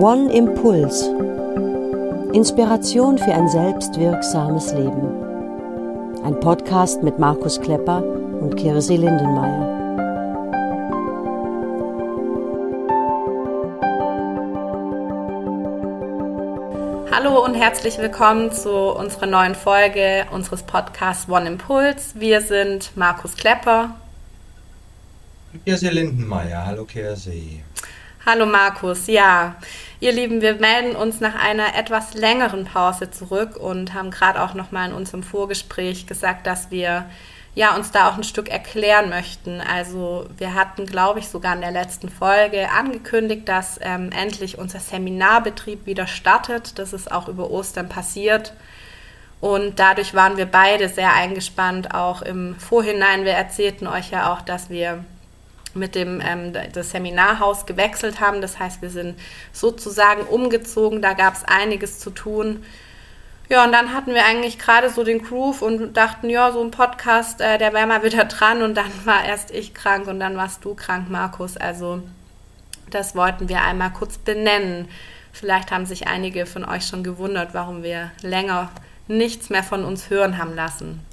One Impuls. Inspiration für ein selbstwirksames Leben. Ein Podcast mit Markus Klepper und Kirsi Lindenmeier. Hallo und herzlich willkommen zu unserer neuen Folge unseres Podcasts One Impuls. Wir sind Markus Klepper. Kirsi Lindenmeier. Hallo Kirsi. Hallo Markus, ja. Ihr Lieben, wir melden uns nach einer etwas längeren Pause zurück und haben gerade auch nochmal in unserem Vorgespräch gesagt, dass wir ja, uns da auch ein Stück erklären möchten. Also wir hatten, glaube ich, sogar in der letzten Folge angekündigt, dass ähm, endlich unser Seminarbetrieb wieder startet. Das ist auch über Ostern passiert. Und dadurch waren wir beide sehr eingespannt, auch im Vorhinein. Wir erzählten euch ja auch, dass wir mit dem ähm, das Seminarhaus gewechselt haben. Das heißt, wir sind sozusagen umgezogen. Da gab es einiges zu tun. Ja, und dann hatten wir eigentlich gerade so den Groove und dachten, ja, so ein Podcast, äh, der wäre mal wieder dran. Und dann war erst ich krank und dann warst du krank, Markus. Also das wollten wir einmal kurz benennen. Vielleicht haben sich einige von euch schon gewundert, warum wir länger nichts mehr von uns hören haben lassen.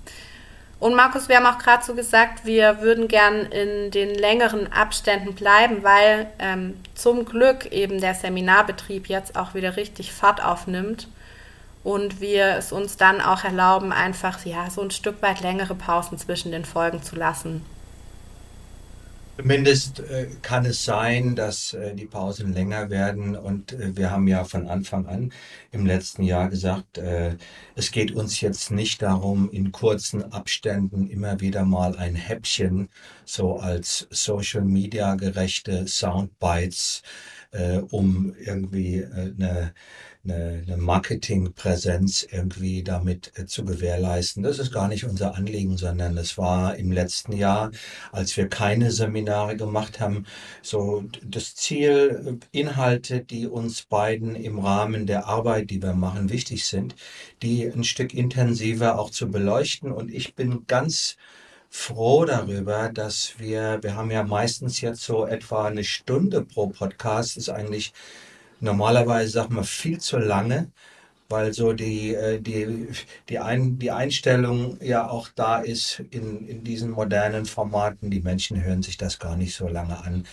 Und Markus, wir haben auch gerade so gesagt, wir würden gern in den längeren Abständen bleiben, weil ähm, zum Glück eben der Seminarbetrieb jetzt auch wieder richtig Fahrt aufnimmt und wir es uns dann auch erlauben, einfach ja so ein Stück weit längere Pausen zwischen den Folgen zu lassen. Zumindest äh, kann es sein, dass äh, die Pausen länger werden. Und äh, wir haben ja von Anfang an im letzten Jahr gesagt, es geht uns jetzt nicht darum, in kurzen Abständen immer wieder mal ein Häppchen so als Social Media gerechte Soundbites, um irgendwie eine eine, eine Marketingpräsenz irgendwie damit äh, zu gewährleisten. Das ist gar nicht unser Anliegen, sondern es war im letzten Jahr, als wir keine Seminare gemacht haben, so das Ziel, Inhalte, die uns beiden im Rahmen der Arbeit, die wir machen, wichtig sind, die ein Stück intensiver auch zu beleuchten. Und ich bin ganz froh darüber, dass wir, wir haben ja meistens jetzt so etwa eine Stunde pro Podcast, ist eigentlich normalerweise, sag mal, viel zu lange, weil so die, äh, die, die, Ein, die Einstellung ja auch da ist in, in diesen modernen Formaten. Die Menschen hören sich das gar nicht so lange an.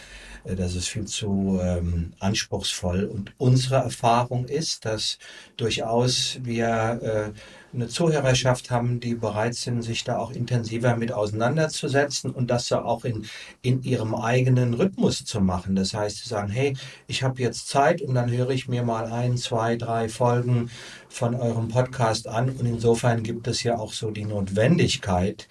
Äh, das ist viel zu ähm, anspruchsvoll. Und unsere Erfahrung ist, dass durchaus wir äh, eine Zuhörerschaft haben, die bereit sind, sich da auch intensiver mit auseinanderzusetzen und das ja auch in, in ihrem eigenen Rhythmus zu machen. Das heißt, sie sagen, hey, ich habe jetzt Zeit und dann höre ich mir mal ein, zwei, drei Folgen von eurem Podcast an. Und insofern gibt es ja auch so die Notwendigkeit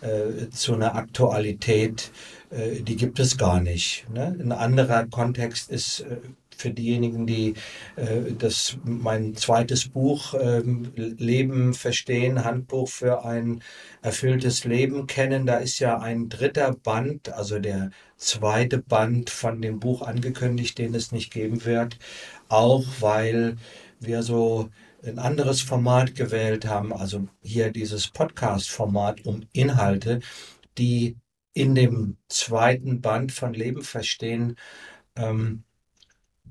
äh, zu einer Aktualität, äh, die gibt es gar nicht. Ne? Ein anderer Kontext ist äh, für diejenigen, die äh, das mein zweites Buch ähm, Leben verstehen, Handbuch für ein erfülltes Leben kennen. Da ist ja ein dritter Band, also der zweite Band von dem Buch angekündigt, den es nicht geben wird, auch weil wir so ein anderes Format gewählt haben, also hier dieses Podcast-Format um Inhalte, die in dem zweiten Band von Leben verstehen ähm, äh,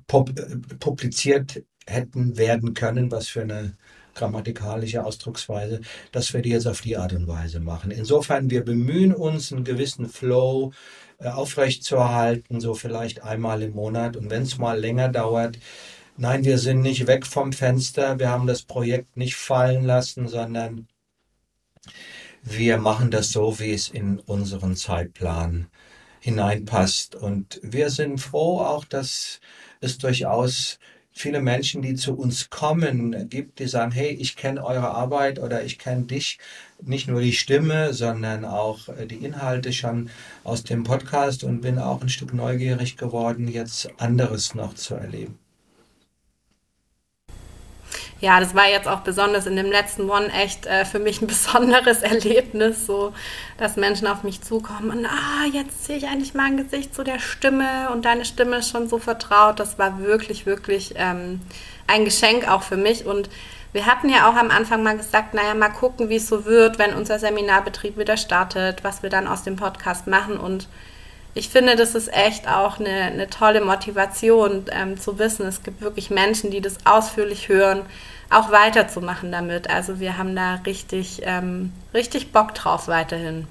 publiziert hätten werden können, was für eine grammatikalische Ausdrucksweise, dass wir die jetzt auf die Art und Weise machen. Insofern, wir bemühen uns, einen gewissen Flow äh, aufrechtzuerhalten, so vielleicht einmal im Monat. Und wenn es mal länger dauert, nein, wir sind nicht weg vom Fenster, wir haben das Projekt nicht fallen lassen, sondern wir machen das so, wie es in unseren Zeitplan hineinpasst. Und wir sind froh auch, dass es durchaus viele Menschen, die zu uns kommen, gibt, die sagen, hey, ich kenne eure Arbeit oder ich kenne dich, nicht nur die Stimme, sondern auch äh, die Inhalte schon aus dem Podcast und bin auch ein Stück neugierig geworden, jetzt anderes noch zu erleben ja, das war jetzt auch besonders in dem letzten One echt äh, für mich ein besonderes Erlebnis, so dass Menschen auf mich zukommen und ah, jetzt sehe ich eigentlich mein Gesicht zu der Stimme und deine Stimme ist schon so vertraut. Das war wirklich, wirklich ähm, ein Geschenk auch für mich und wir hatten ja auch am Anfang mal gesagt, naja, mal gucken, wie es so wird, wenn unser Seminarbetrieb wieder startet, was wir dann aus dem Podcast machen und ich finde, das ist echt auch eine, eine tolle Motivation ähm, zu wissen, es gibt wirklich Menschen, die das ausführlich hören, auch weiterzumachen damit. Also wir haben da richtig, ähm, richtig Bock drauf weiterhin.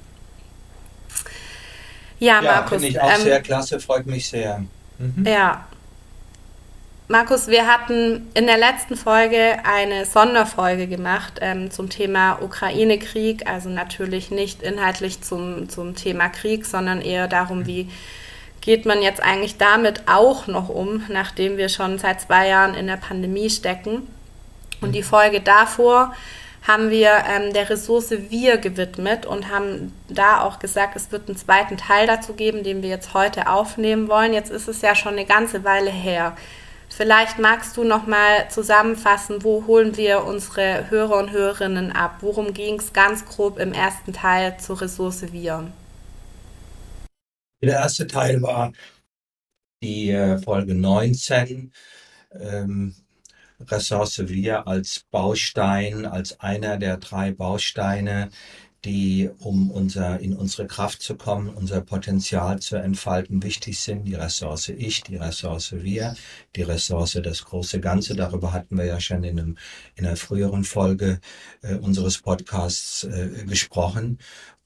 Ja, ja Markus. Finde ich auch ähm, sehr klasse, freut mich sehr. Mhm. Ja. Markus, wir hatten in der letzten Folge eine Sonderfolge gemacht ähm, zum Thema Ukraine-Krieg, also natürlich nicht inhaltlich zum, zum Thema Krieg, sondern eher darum, wie geht man jetzt eigentlich damit auch noch um, nachdem wir schon seit zwei Jahren in der Pandemie stecken. Und die Folge davor haben wir ähm, der Ressource Wir gewidmet und haben da auch gesagt, es wird einen zweiten Teil dazu geben, den wir jetzt heute aufnehmen wollen. Jetzt ist es ja schon eine ganze Weile her. Vielleicht magst du noch mal zusammenfassen, wo holen wir unsere Hörer und Hörerinnen ab? Worum ging es ganz grob im ersten Teil zur Ressource Wir? Der erste Teil war die äh, Folge 19. Ähm, Ressource Wir als Baustein, als einer der drei Bausteine, die, um unser, in unsere Kraft zu kommen, unser Potenzial zu entfalten, wichtig sind. Die Ressource Ich, die Ressource Wir, die Ressource das große Ganze. Darüber hatten wir ja schon in, einem, in einer früheren Folge äh, unseres Podcasts äh, gesprochen.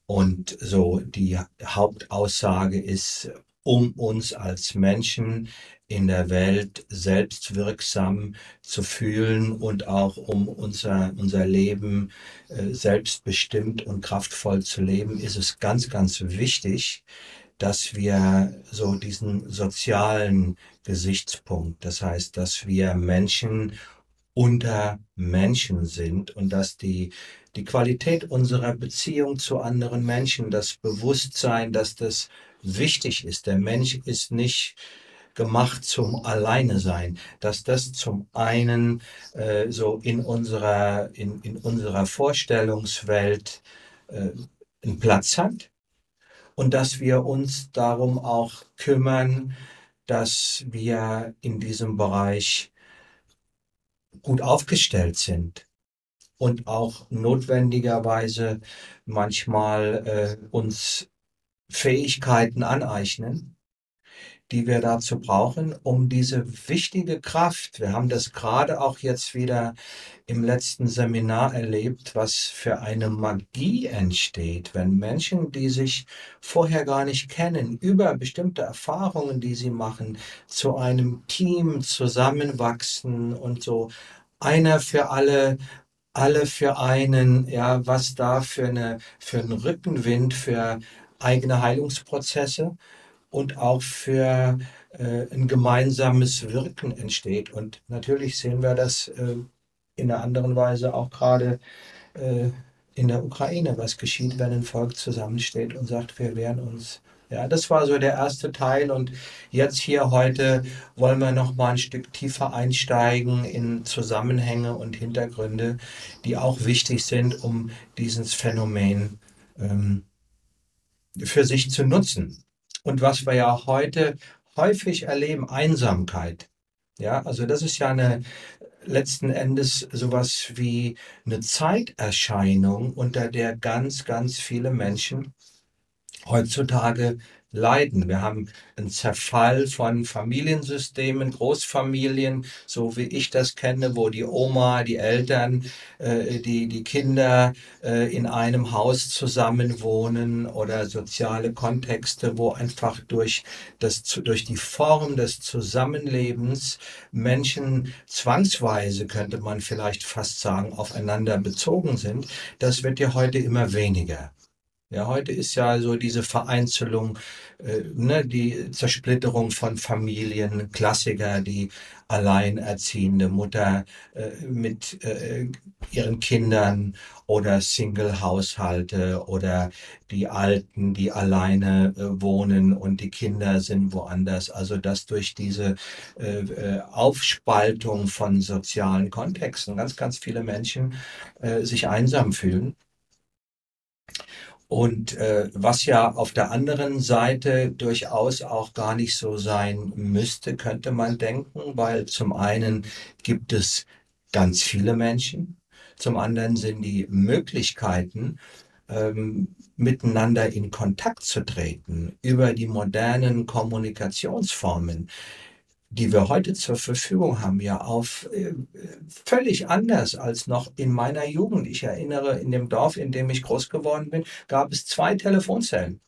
Und so die Hauptaussage ist, um uns als Menschen in der Welt selbstwirksam zu fühlen und auch um unser, unser Leben äh, selbstbestimmt und kraftvoll zu leben, ist es ganz, ganz wichtig, dass wir so diesen sozialen Gesichtspunkt, das heißt, dass wir Menschen unter Menschen sind und dass die, die Qualität unserer Beziehung zu anderen Menschen, das Bewusstsein, dass das wichtig ist. Der Mensch ist nicht gemacht zum Alleine sein, dass das zum einen äh, so in unserer, in, in unserer Vorstellungswelt äh, einen Platz hat und dass wir uns darum auch kümmern, dass wir in diesem Bereich gut aufgestellt sind und auch notwendigerweise manchmal äh, uns Fähigkeiten aneignen, die wir dazu brauchen, um diese wichtige Kraft, wir haben das gerade auch jetzt wieder im letzten Seminar erlebt, was für eine Magie entsteht, wenn Menschen, die sich vorher gar nicht kennen, über bestimmte Erfahrungen, die sie machen, zu einem Team zusammenwachsen und so einer für alle alle für einen, ja, was da für eine, für einen Rückenwind, für eigene Heilungsprozesse und auch für äh, ein gemeinsames Wirken entsteht. Und natürlich sehen wir das äh, in einer anderen Weise auch gerade äh, in der Ukraine, was geschieht, wenn ein Volk zusammensteht und sagt, wir wehren uns. Ja, das war so der erste Teil und jetzt hier heute wollen wir noch mal ein Stück tiefer einsteigen in Zusammenhänge und Hintergründe, die auch wichtig sind, um dieses Phänomen ähm, für sich zu nutzen. Und was wir ja heute häufig erleben, Einsamkeit. Ja, also das ist ja eine letzten Endes sowas wie eine Zeiterscheinung, unter der ganz, ganz viele Menschen heutzutage leiden. Wir haben einen Zerfall von Familiensystemen, Großfamilien, so wie ich das kenne, wo die Oma, die Eltern, äh, die, die Kinder äh, in einem Haus zusammenwohnen oder soziale Kontexte, wo einfach durch, das, durch die Form des Zusammenlebens Menschen zwangsweise, könnte man vielleicht fast sagen, aufeinander bezogen sind. Das wird ja heute immer weniger. Ja, heute ist ja so diese Vereinzelung, äh, ne, die Zersplitterung von Familien, Klassiker, die alleinerziehende Mutter äh, mit äh, ihren Kindern oder Single-Haushalte oder die Alten, die alleine äh, wohnen und die Kinder sind woanders. Also dass durch diese äh, äh, Aufspaltung von sozialen Kontexten ganz, ganz viele Menschen sich einsam fühlen. Und äh, was ja auf der anderen Seite durchaus auch gar nicht so sein müsste, könnte man denken, weil zum einen gibt es ganz viele Menschen, zum anderen sind die Möglichkeiten, ähm, miteinander in Kontakt zu treten über die modernen Kommunikationsformen, die wir heute zur Verfügung haben, ja auf äh, völlig anders als noch in meiner Jugend. Ich erinnere, in dem Dorf, in dem ich groß geworden bin, gab es zwei Telefonzellen.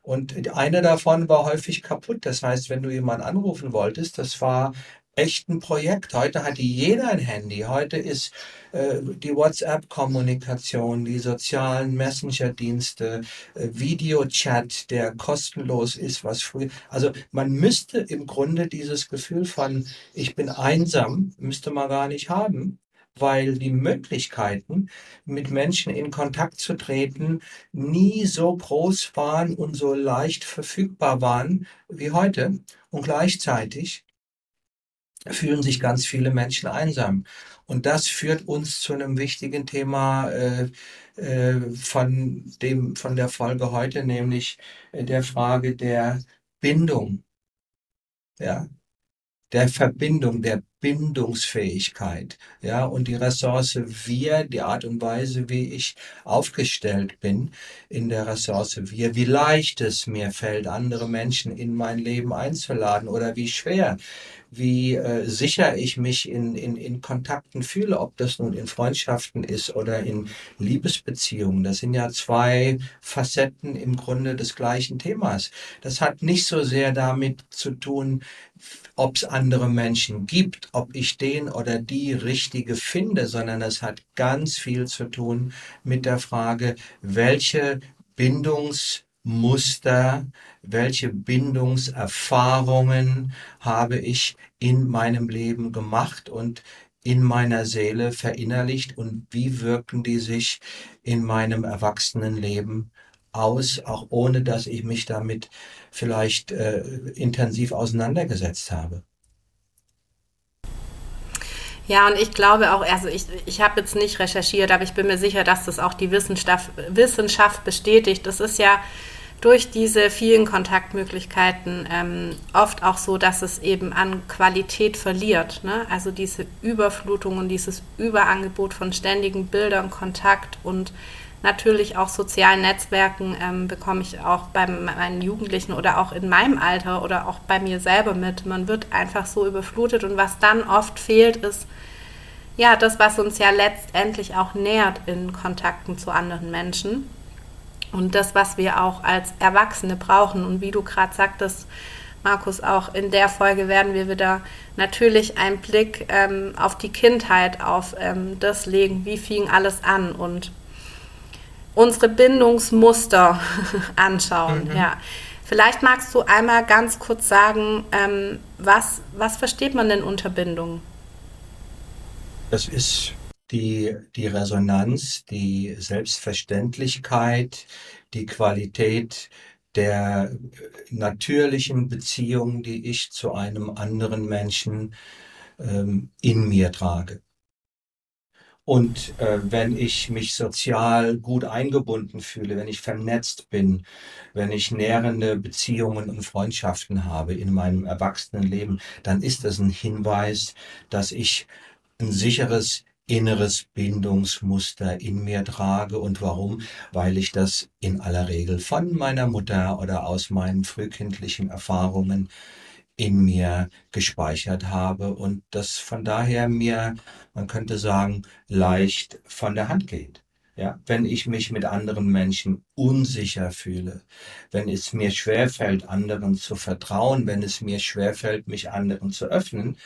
Und eine davon war häufig kaputt. Das heißt, wenn du jemanden anrufen wolltest, das war echt ein Projekt. Heute hat jeder ein Handy. Heute ist äh, die WhatsApp-Kommunikation, die sozialen Messenger-Dienste, äh, Videochat, der kostenlos ist, was früher. Also man müsste im Grunde dieses Gefühl von ich bin einsam, müsste man gar nicht haben weil die Möglichkeiten, mit Menschen in Kontakt zu treten, nie so groß waren und so leicht verfügbar waren wie heute. Und gleichzeitig fühlen sich ganz viele Menschen einsam. Und das führt uns zu einem wichtigen Thema äh, äh, von dem von der Folge heute, nämlich äh, der Frage der Bindung, ja, der Verbindung, der Bindungsfähigkeit, ja, und die Ressource wir, die Art und Weise, wie ich aufgestellt bin in der Ressource wir, wie leicht es mir fällt, andere Menschen in mein Leben einzuladen oder wie schwer wie äh, sicher ich mich in, in, in Kontakten fühle, ob das nun in Freundschaften ist oder in Liebesbeziehungen. Das sind ja zwei Facetten im Grunde des gleichen Themas. Das hat nicht so sehr damit zu tun, ob es andere Menschen gibt, ob ich den oder die richtige finde, sondern es hat ganz viel zu tun mit der Frage, welche Bindungs Muster, welche Bindungserfahrungen habe ich in meinem Leben gemacht und in meiner Seele verinnerlicht und wie wirken die sich in meinem Erwachsenenleben aus, auch ohne dass ich mich damit vielleicht äh, intensiv auseinandergesetzt habe. Ja, und ich glaube auch, also ich, ich habe jetzt nicht recherchiert, aber ich bin mir sicher, dass das auch die Wissenschaft, Wissenschaft bestätigt. Das ist ja durch diese vielen Kontaktmöglichkeiten ähm, oft auch so, dass es eben an Qualität verliert. Ne? Also diese Überflutung und dieses Überangebot von ständigen Bildern, Kontakt und natürlich auch sozialen Netzwerken ähm, bekomme ich auch bei meinen Jugendlichen oder auch in meinem Alter oder auch bei mir selber mit. Man wird einfach so überflutet und was dann oft fehlt, ist ja das, was uns ja letztendlich auch nährt in Kontakten zu anderen Menschen und das, was wir auch als Erwachsene brauchen. Und wie du gerade sagtest, Markus, auch in der Folge werden wir wieder natürlich einen Blick ähm, auf die Kindheit, auf ähm, das legen, wie fing alles an und unsere Bindungsmuster anschauen. Mhm. Ja. Vielleicht magst du einmal ganz kurz sagen, ähm, was, was versteht man denn unter Bindung? Das ist die, die Resonanz, die Selbstverständlichkeit, die Qualität der natürlichen Beziehung, die ich zu einem anderen Menschen ähm, in mir trage. Und äh, wenn ich mich sozial gut eingebunden fühle, wenn ich vernetzt bin, wenn ich nährende Beziehungen und Freundschaften habe in meinem Erwachsenenleben, dann ist das ein Hinweis, dass ich ein sicheres inneres Bindungsmuster in mir trage. Und warum? Weil ich das in aller Regel von meiner Mutter oder aus meinen frühkindlichen Erfahrungen in mir gespeichert habe und das von daher mir, man könnte sagen, leicht von der Hand geht. Ja, wenn ich mich mit anderen Menschen unsicher fühle, wenn es mir schwerfällt, anderen zu vertrauen, wenn es mir schwerfällt, mich anderen zu öffnen,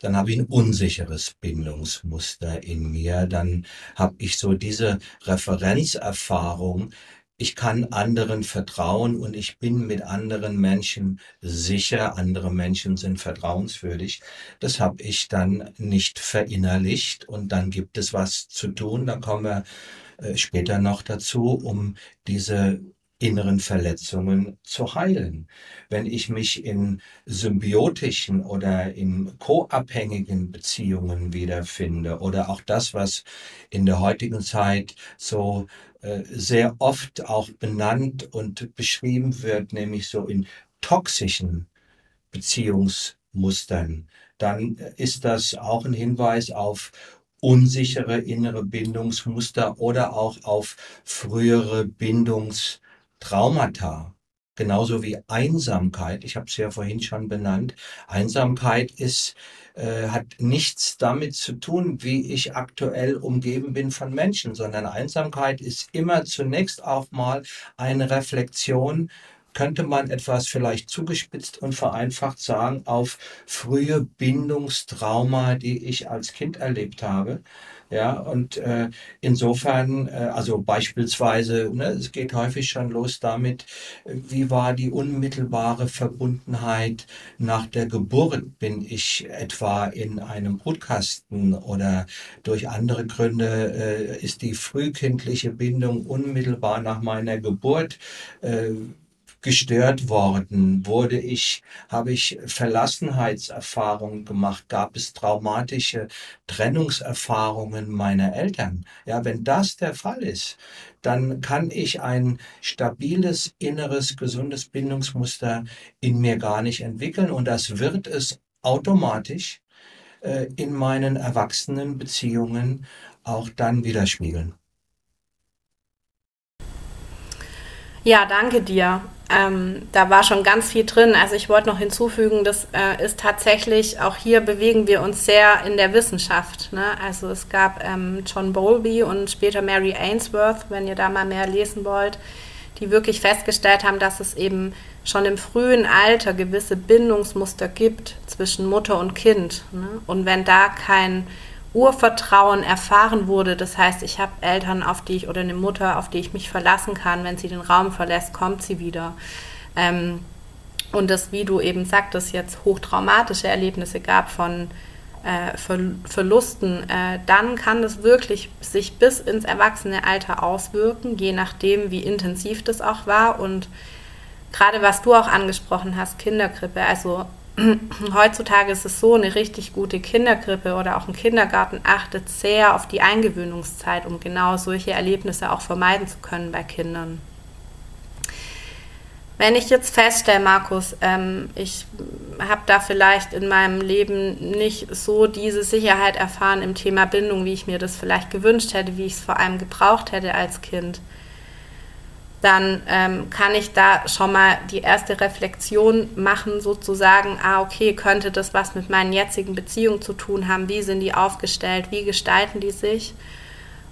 dann habe ich ein unsicheres Bindungsmuster in mir, dann habe ich so diese Referenzerfahrung, ich kann anderen vertrauen und ich bin mit anderen Menschen sicher, andere Menschen sind vertrauenswürdig. Das habe ich dann nicht verinnerlicht und dann gibt es was zu tun, da kommen wir äh, später noch dazu, um diese inneren Verletzungen zu heilen. Wenn ich mich in symbiotischen oder in co-abhängigen Beziehungen wiederfinde oder auch das, was in der heutigen Zeit so äh, sehr oft auch benannt und beschrieben wird, nämlich so in toxischen Beziehungsmustern, dann ist das auch ein Hinweis auf unsichere innere Bindungsmuster oder auch auf frühere Bindungstraumata. Genauso wie Einsamkeit, ich habe es ja vorhin schon benannt. Einsamkeit ist, äh, hat nichts damit zu tun, wie ich aktuell umgeben bin von Menschen, sondern Einsamkeit ist immer zunächst auch mal eine Reflexion könnte man etwas vielleicht zugespitzt und vereinfacht sagen, auf frühe Bindungstrauma, die ich als Kind erlebt habe. Ja, und äh, insofern, äh, also beispielsweise, ne, es geht häufig schon los damit, wie war die unmittelbare Verbundenheit nach der Geburt? Bin ich etwa in einem Brutkasten oder durch andere Gründe äh, ist die frühkindliche Bindung unmittelbar nach meiner Geburt? Äh, gestört worden? Wurde ich, habe ich Verlassenheitserfahrungen gemacht? Gab es traumatische Trennungserfahrungen meiner Eltern? Ja, wenn das der Fall ist, dann kann ich ein stabiles, inneres, gesundes Bindungsmuster in mir gar nicht entwickeln und das wird es automatisch äh, in meinen erwachsenen Beziehungen auch dann widerspiegeln. Ja, danke dir. Ähm, da war schon ganz viel drin. Also ich wollte noch hinzufügen, das äh, ist tatsächlich, auch hier bewegen wir uns sehr in der Wissenschaft. Ne? Also es gab ähm, John Bowlby und später Mary Ainsworth, wenn ihr da mal mehr lesen wollt, die wirklich festgestellt haben, dass es eben schon im frühen Alter gewisse Bindungsmuster gibt zwischen Mutter und Kind. Ne? Und wenn da kein Urvertrauen erfahren wurde. Das heißt, ich habe Eltern, auf die ich oder eine Mutter, auf die ich mich verlassen kann. Wenn sie den Raum verlässt, kommt sie wieder. Ähm, und das, wie du eben sagtest, jetzt hochtraumatische Erlebnisse gab von äh, Ver Verlusten, äh, dann kann das wirklich sich bis ins Erwachsenealter auswirken, je nachdem, wie intensiv das auch war. Und gerade was du auch angesprochen hast, Kindergrippe, also heutzutage ist es so, eine richtig gute Kinderkrippe oder auch ein Kindergarten achtet sehr auf die Eingewöhnungszeit, um genau solche Erlebnisse auch vermeiden zu können bei Kindern. Wenn ich jetzt feststelle, Markus, ähm, ich habe da vielleicht in meinem Leben nicht so diese Sicherheit erfahren im Thema Bindung, wie ich mir das vielleicht gewünscht hätte, wie ich es vor allem gebraucht hätte als Kind, dann ähm, kann ich da schon mal die erste Reflexion machen, sozusagen, ah, okay, könnte das was mit meinen jetzigen Beziehungen zu tun haben? Wie sind die aufgestellt? Wie gestalten die sich?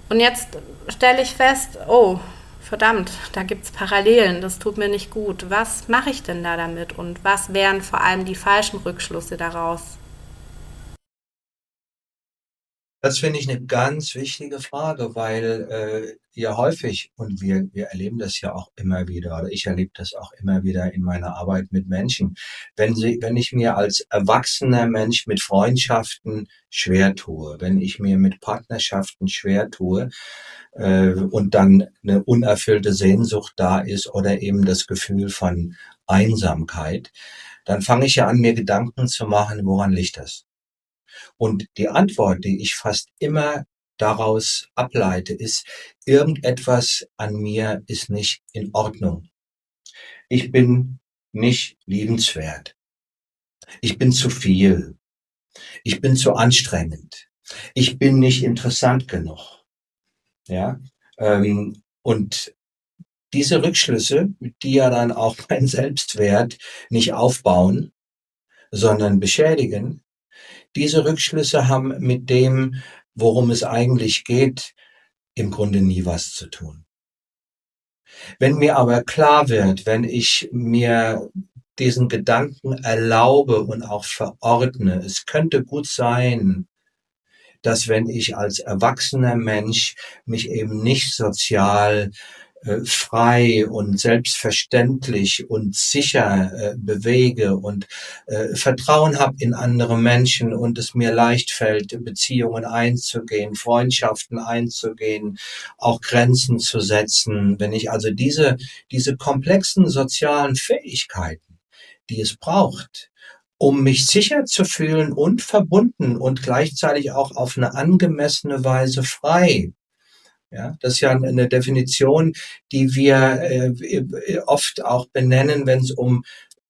Und jetzt stelle ich fest, oh, verdammt, da gibt es Parallelen, das tut mir nicht gut. Was mache ich denn da damit? Und was wären vor allem die falschen Rückschlüsse daraus? Das finde ich eine ganz wichtige Frage, weil äh, ja häufig, und wir, wir erleben das ja auch immer wieder, oder ich erlebe das auch immer wieder in meiner Arbeit mit Menschen, wenn, sie, wenn ich mir als erwachsener Mensch mit Freundschaften schwer tue, wenn ich mir mit Partnerschaften schwer tue äh, und dann eine unerfüllte Sehnsucht da ist oder eben das Gefühl von Einsamkeit, dann fange ich ja an, mir Gedanken zu machen, woran liegt das? Und die Antwort, die ich fast immer daraus ableite, ist, irgendetwas an mir ist nicht in Ordnung. Ich bin nicht liebenswert. Ich bin zu viel. Ich bin zu anstrengend. Ich bin nicht interessant genug. Ja, ähm, und diese Rückschlüsse, die ja dann auch mein Selbstwert nicht aufbauen, sondern beschädigen, diese Rückschlüsse haben mit dem, worum es eigentlich geht, im Grunde nie was zu tun. Wenn mir aber klar wird, wenn ich mir diesen Gedanken erlaube und auch verordne, es könnte gut sein, dass wenn ich als erwachsener Mensch mich eben nicht sozial frei und selbstverständlich und sicher äh, bewege und äh, Vertrauen habe in andere Menschen und es mir leicht fällt, Beziehungen einzugehen, Freundschaften einzugehen, auch Grenzen zu setzen. Wenn ich also diese, diese komplexen sozialen Fähigkeiten, die es braucht, um mich sicher zu fühlen und verbunden und gleichzeitig auch auf eine angemessene Weise frei ja, das ist ja eine Definition, die wir äh, oft auch benennen, wenn es um,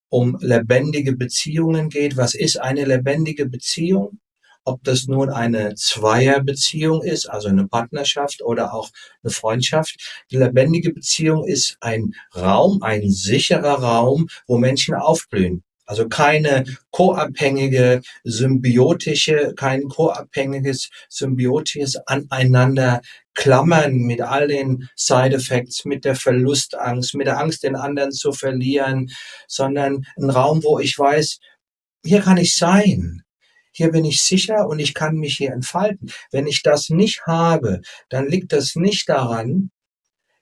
um lebendige Beziehungen geht. Was ist eine lebendige Beziehung? ob das nun eine Zweierbeziehung ist, also eine Partnerschaft oder auch eine Freundschaft. Die lebendige Beziehung ist ein Raum, ein sicherer Raum, wo Menschen aufblühen. Also keine koabhängige, symbiotische, kein koabhängiges, symbiotisches Aneinander klammern mit all den Side Effects, mit der Verlustangst, mit der Angst, den anderen zu verlieren, sondern ein Raum, wo ich weiß, hier kann ich sein. Hier bin ich sicher und ich kann mich hier entfalten. Wenn ich das nicht habe, dann liegt das nicht daran,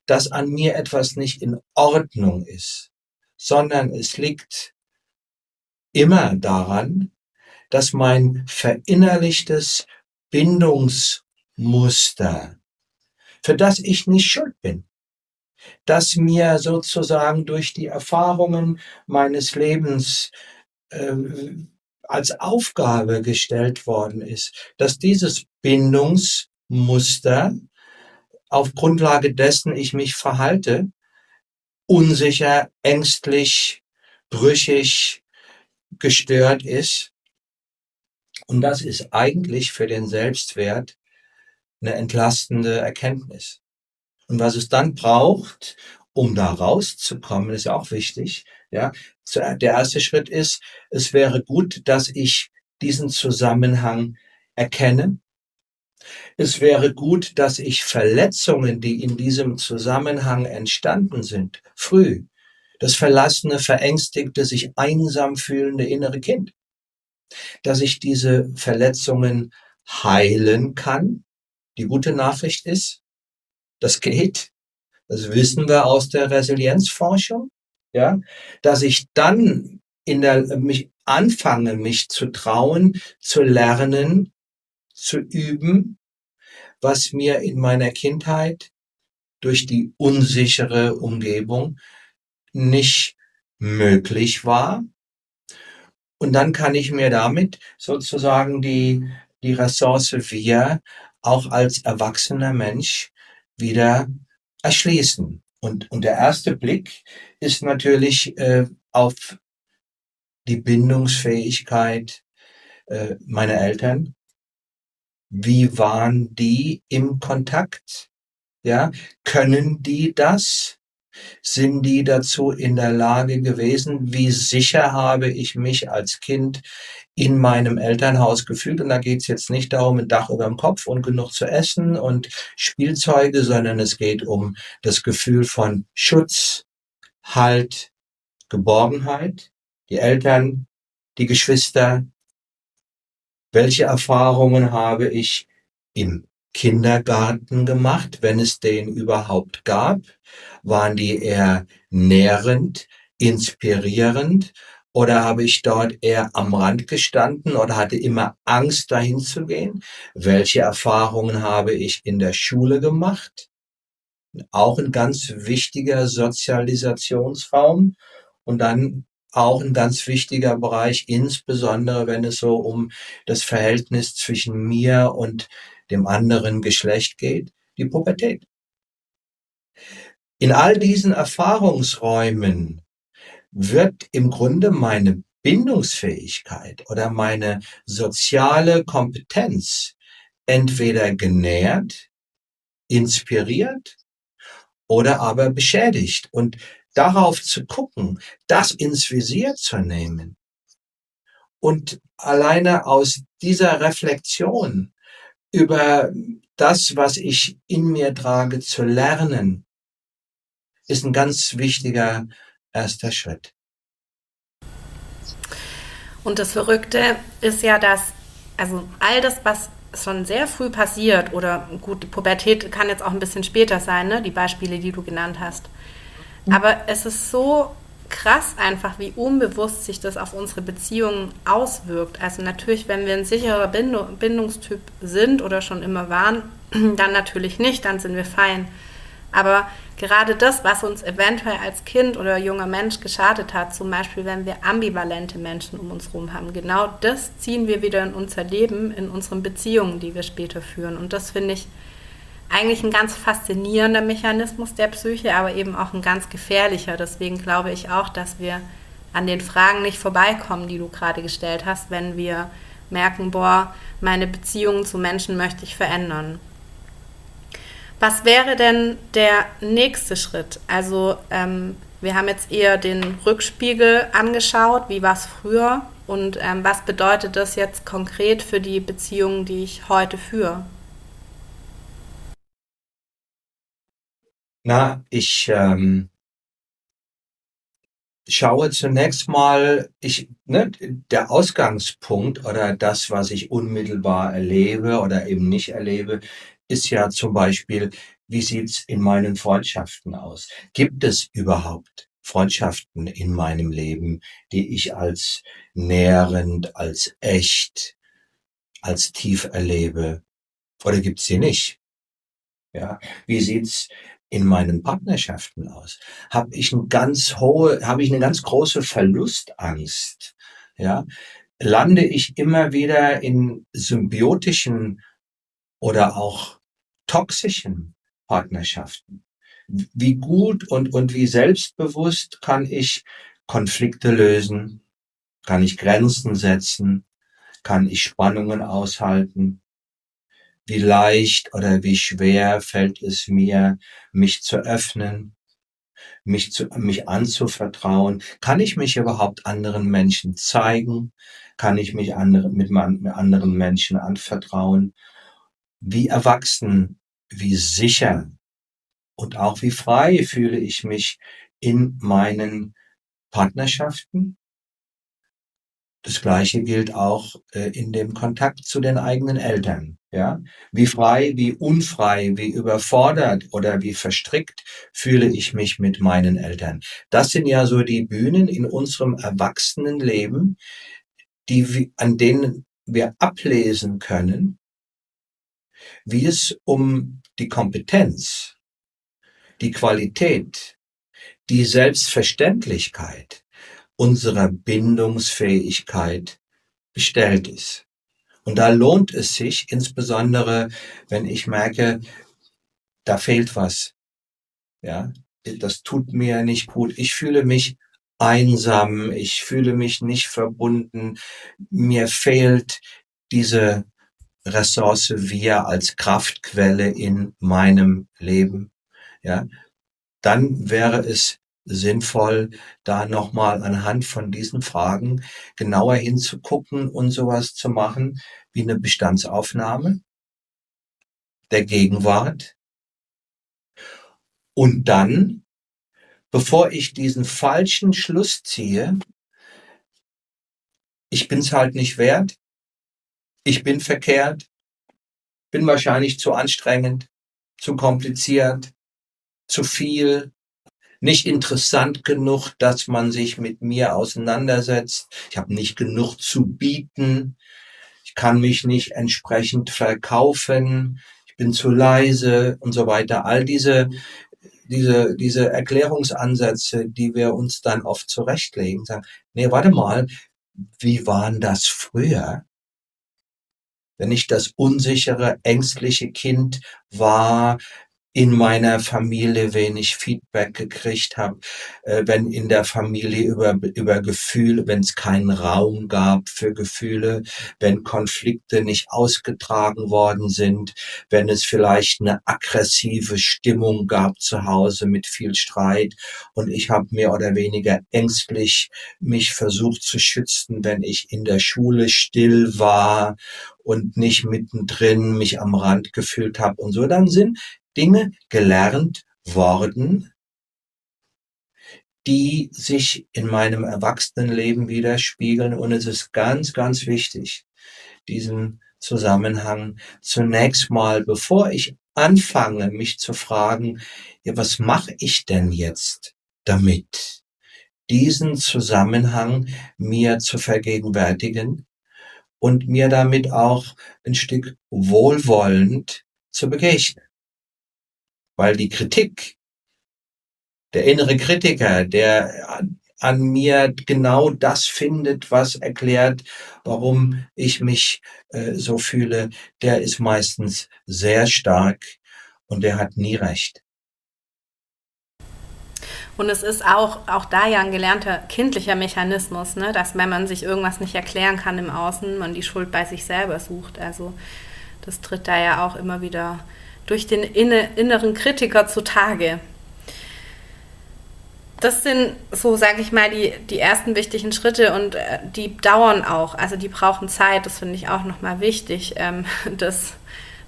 dass an mir etwas nicht in Ordnung ist, sondern es liegt immer daran, dass mein verinnerlichtes Bindungsmuster, für das ich nicht schuld bin, das mir sozusagen durch die Erfahrungen meines Lebens äh, als Aufgabe gestellt worden ist, dass dieses Bindungsmuster auf Grundlage dessen ich mich verhalte, unsicher, ängstlich, brüchig, gestört ist. Und das ist eigentlich für den Selbstwert eine entlastende Erkenntnis. Und was es dann braucht, um da rauszukommen, ist ja auch wichtig. Ja, der erste Schritt ist, es wäre gut, dass ich diesen Zusammenhang erkenne. Es wäre gut, dass ich Verletzungen, die in diesem Zusammenhang entstanden sind, früh das verlassene, verängstigte, sich einsam fühlende innere Kind. Dass ich diese Verletzungen heilen kann. Die gute Nachricht ist, das geht. Das wissen wir aus der Resilienzforschung. Ja, dass ich dann in der, mich anfange, mich zu trauen, zu lernen, zu üben, was mir in meiner Kindheit durch die unsichere Umgebung nicht möglich war. Und dann kann ich mir damit sozusagen die, die Ressource wir auch als erwachsener Mensch wieder erschließen. Und, und der erste Blick ist natürlich äh, auf die Bindungsfähigkeit äh, meiner Eltern. Wie waren die im Kontakt? Ja, können die das? Sind die dazu in der Lage gewesen? Wie sicher habe ich mich als Kind in meinem Elternhaus gefühlt? Und da geht es jetzt nicht darum, ein Dach über dem Kopf und genug zu essen und Spielzeuge, sondern es geht um das Gefühl von Schutz, Halt, Geborgenheit. Die Eltern, die Geschwister. Welche Erfahrungen habe ich im Kindergarten gemacht, wenn es den überhaupt gab? Waren die eher nährend, inspirierend oder habe ich dort eher am Rand gestanden oder hatte immer Angst, dahin zu gehen? Welche Erfahrungen habe ich in der Schule gemacht? Auch ein ganz wichtiger Sozialisationsraum und dann auch ein ganz wichtiger Bereich, insbesondere wenn es so um das Verhältnis zwischen mir und dem anderen Geschlecht geht, die Pubertät. In all diesen Erfahrungsräumen wird im Grunde meine Bindungsfähigkeit oder meine soziale Kompetenz entweder genährt, inspiriert oder aber beschädigt. Und darauf zu gucken, das ins Visier zu nehmen und alleine aus dieser Reflexion über das, was ich in mir trage, zu lernen, ist ein ganz wichtiger erster Schritt. Und das Verrückte ist ja, dass also all das, was schon sehr früh passiert, oder gut, Pubertät kann jetzt auch ein bisschen später sein, ne? die Beispiele, die du genannt hast. Aber es ist so krass einfach, wie unbewusst sich das auf unsere Beziehungen auswirkt. Also natürlich, wenn wir ein sicherer Bindungstyp sind oder schon immer waren, dann natürlich nicht, dann sind wir fein. Aber gerade das, was uns eventuell als Kind oder junger Mensch geschadet hat, zum Beispiel wenn wir ambivalente Menschen um uns herum haben, genau das ziehen wir wieder in unser Leben, in unseren Beziehungen, die wir später führen. Und das finde ich eigentlich ein ganz faszinierender Mechanismus der Psyche, aber eben auch ein ganz gefährlicher. Deswegen glaube ich auch, dass wir an den Fragen nicht vorbeikommen, die du gerade gestellt hast, wenn wir merken, boah, meine Beziehungen zu Menschen möchte ich verändern. Was wäre denn der nächste Schritt? Also ähm, wir haben jetzt eher den Rückspiegel angeschaut, wie war es früher und ähm, was bedeutet das jetzt konkret für die Beziehungen, die ich heute führe? Na, ich ähm, schaue zunächst mal, ich, ne, der Ausgangspunkt oder das, was ich unmittelbar erlebe oder eben nicht erlebe, ist ja zum Beispiel, wie sieht's in meinen Freundschaften aus? Gibt es überhaupt Freundschaften in meinem Leben, die ich als nährend, als echt, als tief erlebe? Oder gibt's sie nicht? Ja, wie sieht's in meinen Partnerschaften aus? Habe ich eine ganz hohe, habe ich eine ganz große Verlustangst? Ja, lande ich immer wieder in symbiotischen oder auch toxischen Partnerschaften? Wie gut und, und wie selbstbewusst kann ich Konflikte lösen? Kann ich Grenzen setzen? Kann ich Spannungen aushalten? Wie leicht oder wie schwer fällt es mir, mich zu öffnen, mich zu, mich anzuvertrauen? Kann ich mich überhaupt anderen Menschen zeigen? Kann ich mich andere, mit, mit anderen Menschen anvertrauen? Wie erwachsen, wie sicher und auch wie frei fühle ich mich in meinen Partnerschaften? Das Gleiche gilt auch äh, in dem Kontakt zu den eigenen Eltern. Ja, wie frei, wie unfrei, wie überfordert oder wie verstrickt fühle ich mich mit meinen Eltern. Das sind ja so die Bühnen in unserem Erwachsenenleben, die, an denen wir ablesen können, wie es um die Kompetenz, die Qualität, die Selbstverständlichkeit unserer Bindungsfähigkeit bestellt ist. Und da lohnt es sich, insbesondere wenn ich merke, da fehlt was. Ja, das tut mir nicht gut. Ich fühle mich einsam. Ich fühle mich nicht verbunden. Mir fehlt diese Ressource wir als Kraftquelle in meinem Leben. Ja, dann wäre es sinnvoll, da nochmal anhand von diesen Fragen genauer hinzugucken und sowas zu machen wie eine Bestandsaufnahme der Gegenwart. Und dann, bevor ich diesen falschen Schluss ziehe, ich bin's halt nicht wert, ich bin verkehrt, bin wahrscheinlich zu anstrengend, zu kompliziert, zu viel, nicht interessant genug, dass man sich mit mir auseinandersetzt. Ich habe nicht genug zu bieten. Ich kann mich nicht entsprechend verkaufen. Ich bin zu leise und so weiter. All diese diese, diese Erklärungsansätze, die wir uns dann oft zurechtlegen, sagen, nee, warte mal, wie waren das früher? Wenn ich das unsichere, ängstliche Kind war, in meiner Familie wenig Feedback gekriegt habe, äh, wenn in der Familie über, über Gefühle, wenn es keinen Raum gab für Gefühle, wenn Konflikte nicht ausgetragen worden sind, wenn es vielleicht eine aggressive Stimmung gab zu Hause mit viel Streit und ich habe mehr oder weniger ängstlich mich versucht zu schützen, wenn ich in der Schule still war und nicht mittendrin mich am Rand gefühlt habe und so, dann sind Dinge gelernt worden, die sich in meinem Erwachsenenleben widerspiegeln. Und es ist ganz, ganz wichtig, diesen Zusammenhang zunächst mal, bevor ich anfange, mich zu fragen, ja, was mache ich denn jetzt damit? Diesen Zusammenhang mir zu vergegenwärtigen und mir damit auch ein Stück wohlwollend zu begegnen weil die Kritik, der innere Kritiker, der an mir genau das findet, was erklärt, warum ich mich äh, so fühle, der ist meistens sehr stark und der hat nie recht. Und es ist auch, auch da ja ein gelernter kindlicher Mechanismus, ne? dass wenn man sich irgendwas nicht erklären kann im Außen, man die Schuld bei sich selber sucht. Also das tritt da ja auch immer wieder durch den inneren Kritiker zutage. Das sind so, sage ich mal, die, die ersten wichtigen Schritte und äh, die dauern auch. Also die brauchen Zeit, das finde ich auch nochmal wichtig, ähm, das,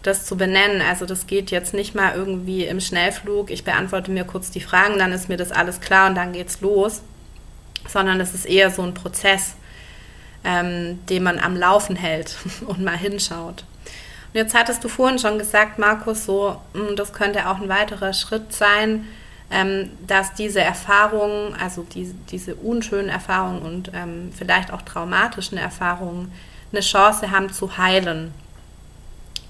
das zu benennen. Also das geht jetzt nicht mal irgendwie im Schnellflug, ich beantworte mir kurz die Fragen, dann ist mir das alles klar und dann geht's los. Sondern es ist eher so ein Prozess, ähm, den man am Laufen hält und mal hinschaut. Und jetzt hattest du vorhin schon gesagt, Markus, so, hm, das könnte auch ein weiterer Schritt sein, ähm, dass diese Erfahrungen, also die, diese unschönen Erfahrungen und ähm, vielleicht auch traumatischen Erfahrungen eine Chance haben zu heilen.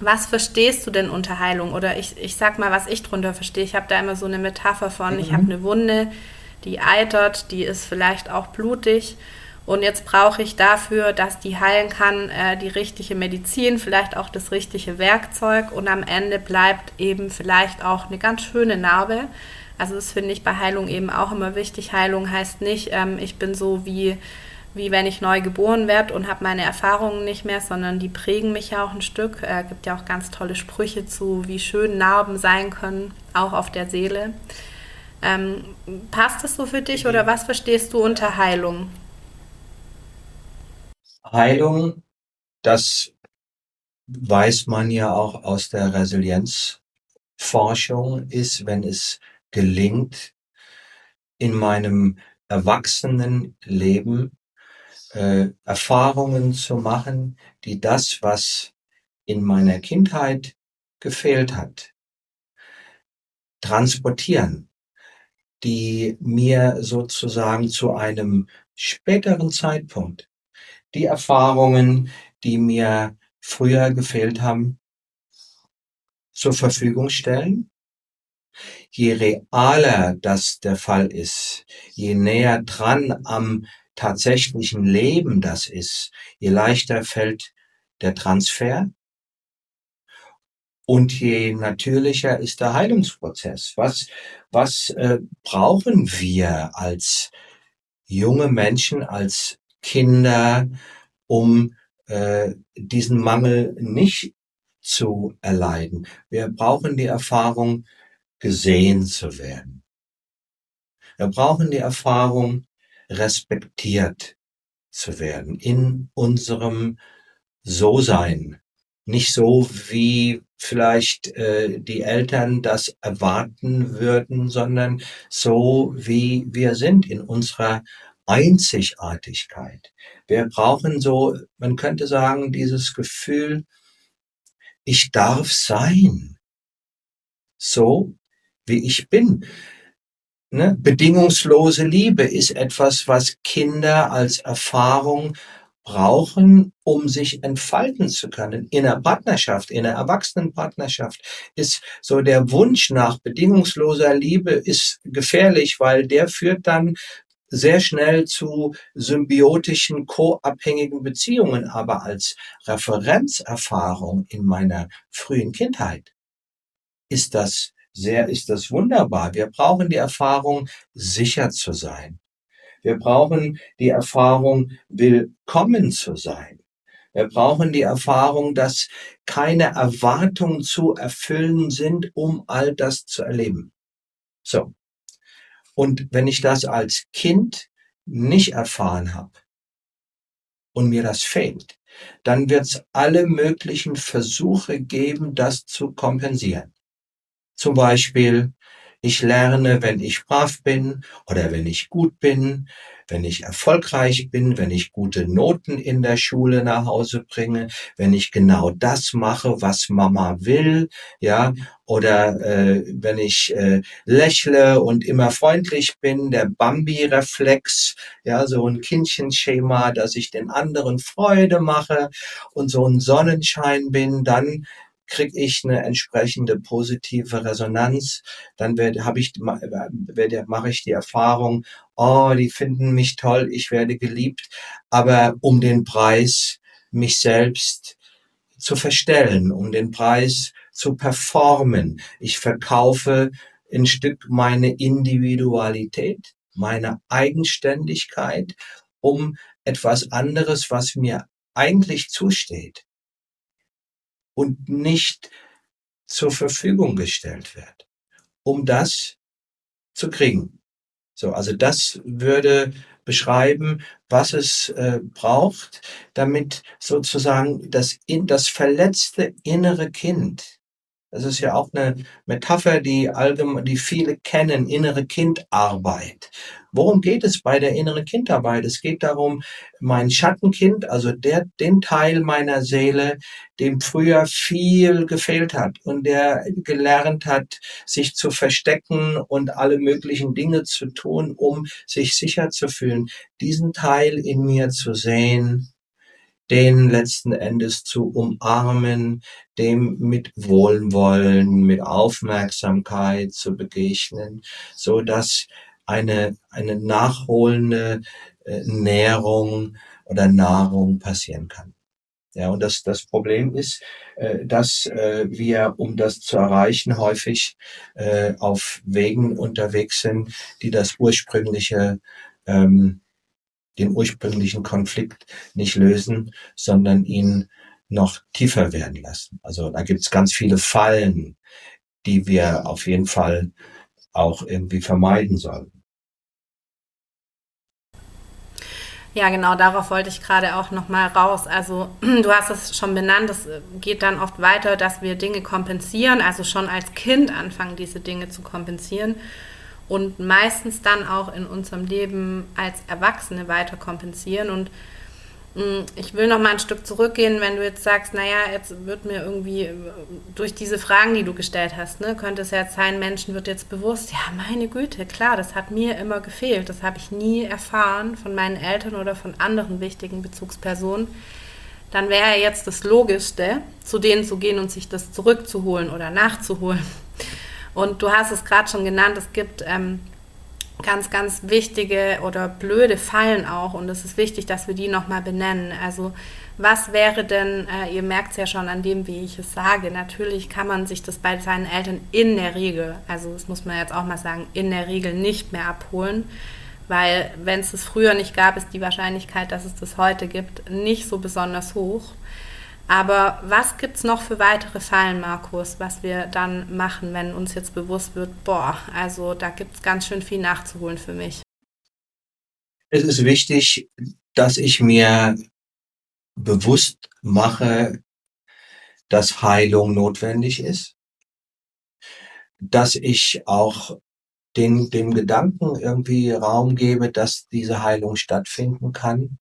Was verstehst du denn unter Heilung? Oder ich, ich sag mal, was ich drunter verstehe. Ich habe da immer so eine Metapher von, mhm. ich habe eine Wunde, die eitert, die ist vielleicht auch blutig und jetzt brauche ich dafür, dass die heilen kann, äh, die richtige Medizin, vielleicht auch das richtige Werkzeug. Und am Ende bleibt eben vielleicht auch eine ganz schöne Narbe. Also das finde ich bei Heilung eben auch immer wichtig. Heilung heißt nicht, ähm, ich bin so wie, wie wenn ich neu geboren werde und habe meine Erfahrungen nicht mehr, sondern die prägen mich ja auch ein Stück. Es äh, gibt ja auch ganz tolle Sprüche zu, wie schön Narben sein können, auch auf der Seele. Ähm, passt das so für dich oder was verstehst du unter Heilung? Heilung, das weiß man ja auch aus der Resilienzforschung, ist, wenn es gelingt, in meinem Erwachsenenleben äh, Erfahrungen zu machen, die das, was in meiner Kindheit gefehlt hat, transportieren, die mir sozusagen zu einem späteren Zeitpunkt die Erfahrungen, die mir früher gefehlt haben, zur Verfügung stellen. Je realer das der Fall ist, je näher dran am tatsächlichen Leben das ist, je leichter fällt der Transfer und je natürlicher ist der Heilungsprozess. Was, was äh, brauchen wir als junge Menschen, als Kinder, um äh, diesen Mangel nicht zu erleiden. Wir brauchen die Erfahrung, gesehen zu werden. Wir brauchen die Erfahrung, respektiert zu werden in unserem So-Sein. Nicht so, wie vielleicht äh, die Eltern das erwarten würden, sondern so, wie wir sind in unserer Einzigartigkeit. Wir brauchen so, man könnte sagen, dieses Gefühl, ich darf sein. So, wie ich bin. Ne? Bedingungslose Liebe ist etwas, was Kinder als Erfahrung brauchen, um sich entfalten zu können. In einer Partnerschaft, in einer Erwachsenenpartnerschaft ist so der Wunsch nach bedingungsloser Liebe ist gefährlich, weil der führt dann sehr schnell zu symbiotischen, co-abhängigen Beziehungen, aber als Referenzerfahrung in meiner frühen Kindheit ist das sehr, ist das wunderbar. Wir brauchen die Erfahrung, sicher zu sein. Wir brauchen die Erfahrung, willkommen zu sein. Wir brauchen die Erfahrung, dass keine Erwartungen zu erfüllen sind, um all das zu erleben. So. Und wenn ich das als Kind nicht erfahren habe und mir das fehlt, dann wird es alle möglichen Versuche geben, das zu kompensieren. Zum Beispiel, ich lerne, wenn ich brav bin oder wenn ich gut bin, wenn ich erfolgreich bin, wenn ich gute Noten in der Schule nach Hause bringe, wenn ich genau das mache, was Mama will, ja, oder äh, wenn ich äh, lächle und immer freundlich bin, der Bambi-Reflex, ja, so ein Kindchenschema, dass ich den anderen Freude mache und so ein Sonnenschein bin, dann kriege ich eine entsprechende positive Resonanz, dann werde habe ich werde mache ich die Erfahrung, oh, die finden mich toll, ich werde geliebt, aber um den Preis mich selbst zu verstellen, um den Preis zu performen. Ich verkaufe ein Stück meine Individualität, meine Eigenständigkeit, um etwas anderes, was mir eigentlich zusteht und nicht zur Verfügung gestellt wird, um das zu kriegen. So, also das würde beschreiben, was es äh, braucht, damit sozusagen das in das verletzte innere Kind das ist ja auch eine Metapher, die allgemein, die viele kennen, innere Kindarbeit. Worum geht es bei der inneren Kindarbeit? Es geht darum, mein Schattenkind, also der, den Teil meiner Seele, dem früher viel gefehlt hat und der gelernt hat, sich zu verstecken und alle möglichen Dinge zu tun, um sich sicher zu fühlen, diesen Teil in mir zu sehen den letzten Endes zu umarmen, dem mit Wohlwollen, mit Aufmerksamkeit zu begegnen, so dass eine, eine nachholende äh, Nährung oder Nahrung passieren kann. Ja, und das, das Problem ist, äh, dass äh, wir, um das zu erreichen, häufig äh, auf Wegen unterwegs sind, die das ursprüngliche ähm, den ursprünglichen Konflikt nicht lösen, sondern ihn noch tiefer werden lassen. Also da gibt's ganz viele Fallen, die wir auf jeden Fall auch irgendwie vermeiden sollten. Ja, genau, darauf wollte ich gerade auch nochmal raus. Also du hast es schon benannt, es geht dann oft weiter, dass wir Dinge kompensieren, also schon als Kind anfangen, diese Dinge zu kompensieren und meistens dann auch in unserem Leben als Erwachsene weiter kompensieren. Und mm, ich will noch mal ein Stück zurückgehen, wenn du jetzt sagst, naja, jetzt wird mir irgendwie äh, durch diese Fragen, die du gestellt hast, ne, könnte es jetzt sein, Menschen wird jetzt bewusst, ja, meine Güte, klar, das hat mir immer gefehlt. Das habe ich nie erfahren von meinen Eltern oder von anderen wichtigen Bezugspersonen dann wäre jetzt das Logischste, zu denen zu gehen und sich das zurückzuholen oder nachzuholen. Und du hast es gerade schon genannt, es gibt ähm, ganz, ganz wichtige oder blöde Fallen auch. Und es ist wichtig, dass wir die nochmal benennen. Also was wäre denn, äh, ihr merkt es ja schon an dem, wie ich es sage, natürlich kann man sich das bei seinen Eltern in der Regel, also das muss man jetzt auch mal sagen, in der Regel nicht mehr abholen. Weil wenn es es früher nicht gab, ist die Wahrscheinlichkeit, dass es das heute gibt, nicht so besonders hoch. Aber was gibt es noch für weitere Fallen, Markus, was wir dann machen, wenn uns jetzt bewusst wird, boah, also da gibt es ganz schön viel nachzuholen für mich? Es ist wichtig, dass ich mir bewusst mache, dass Heilung notwendig ist, dass ich auch den, dem Gedanken irgendwie Raum gebe, dass diese Heilung stattfinden kann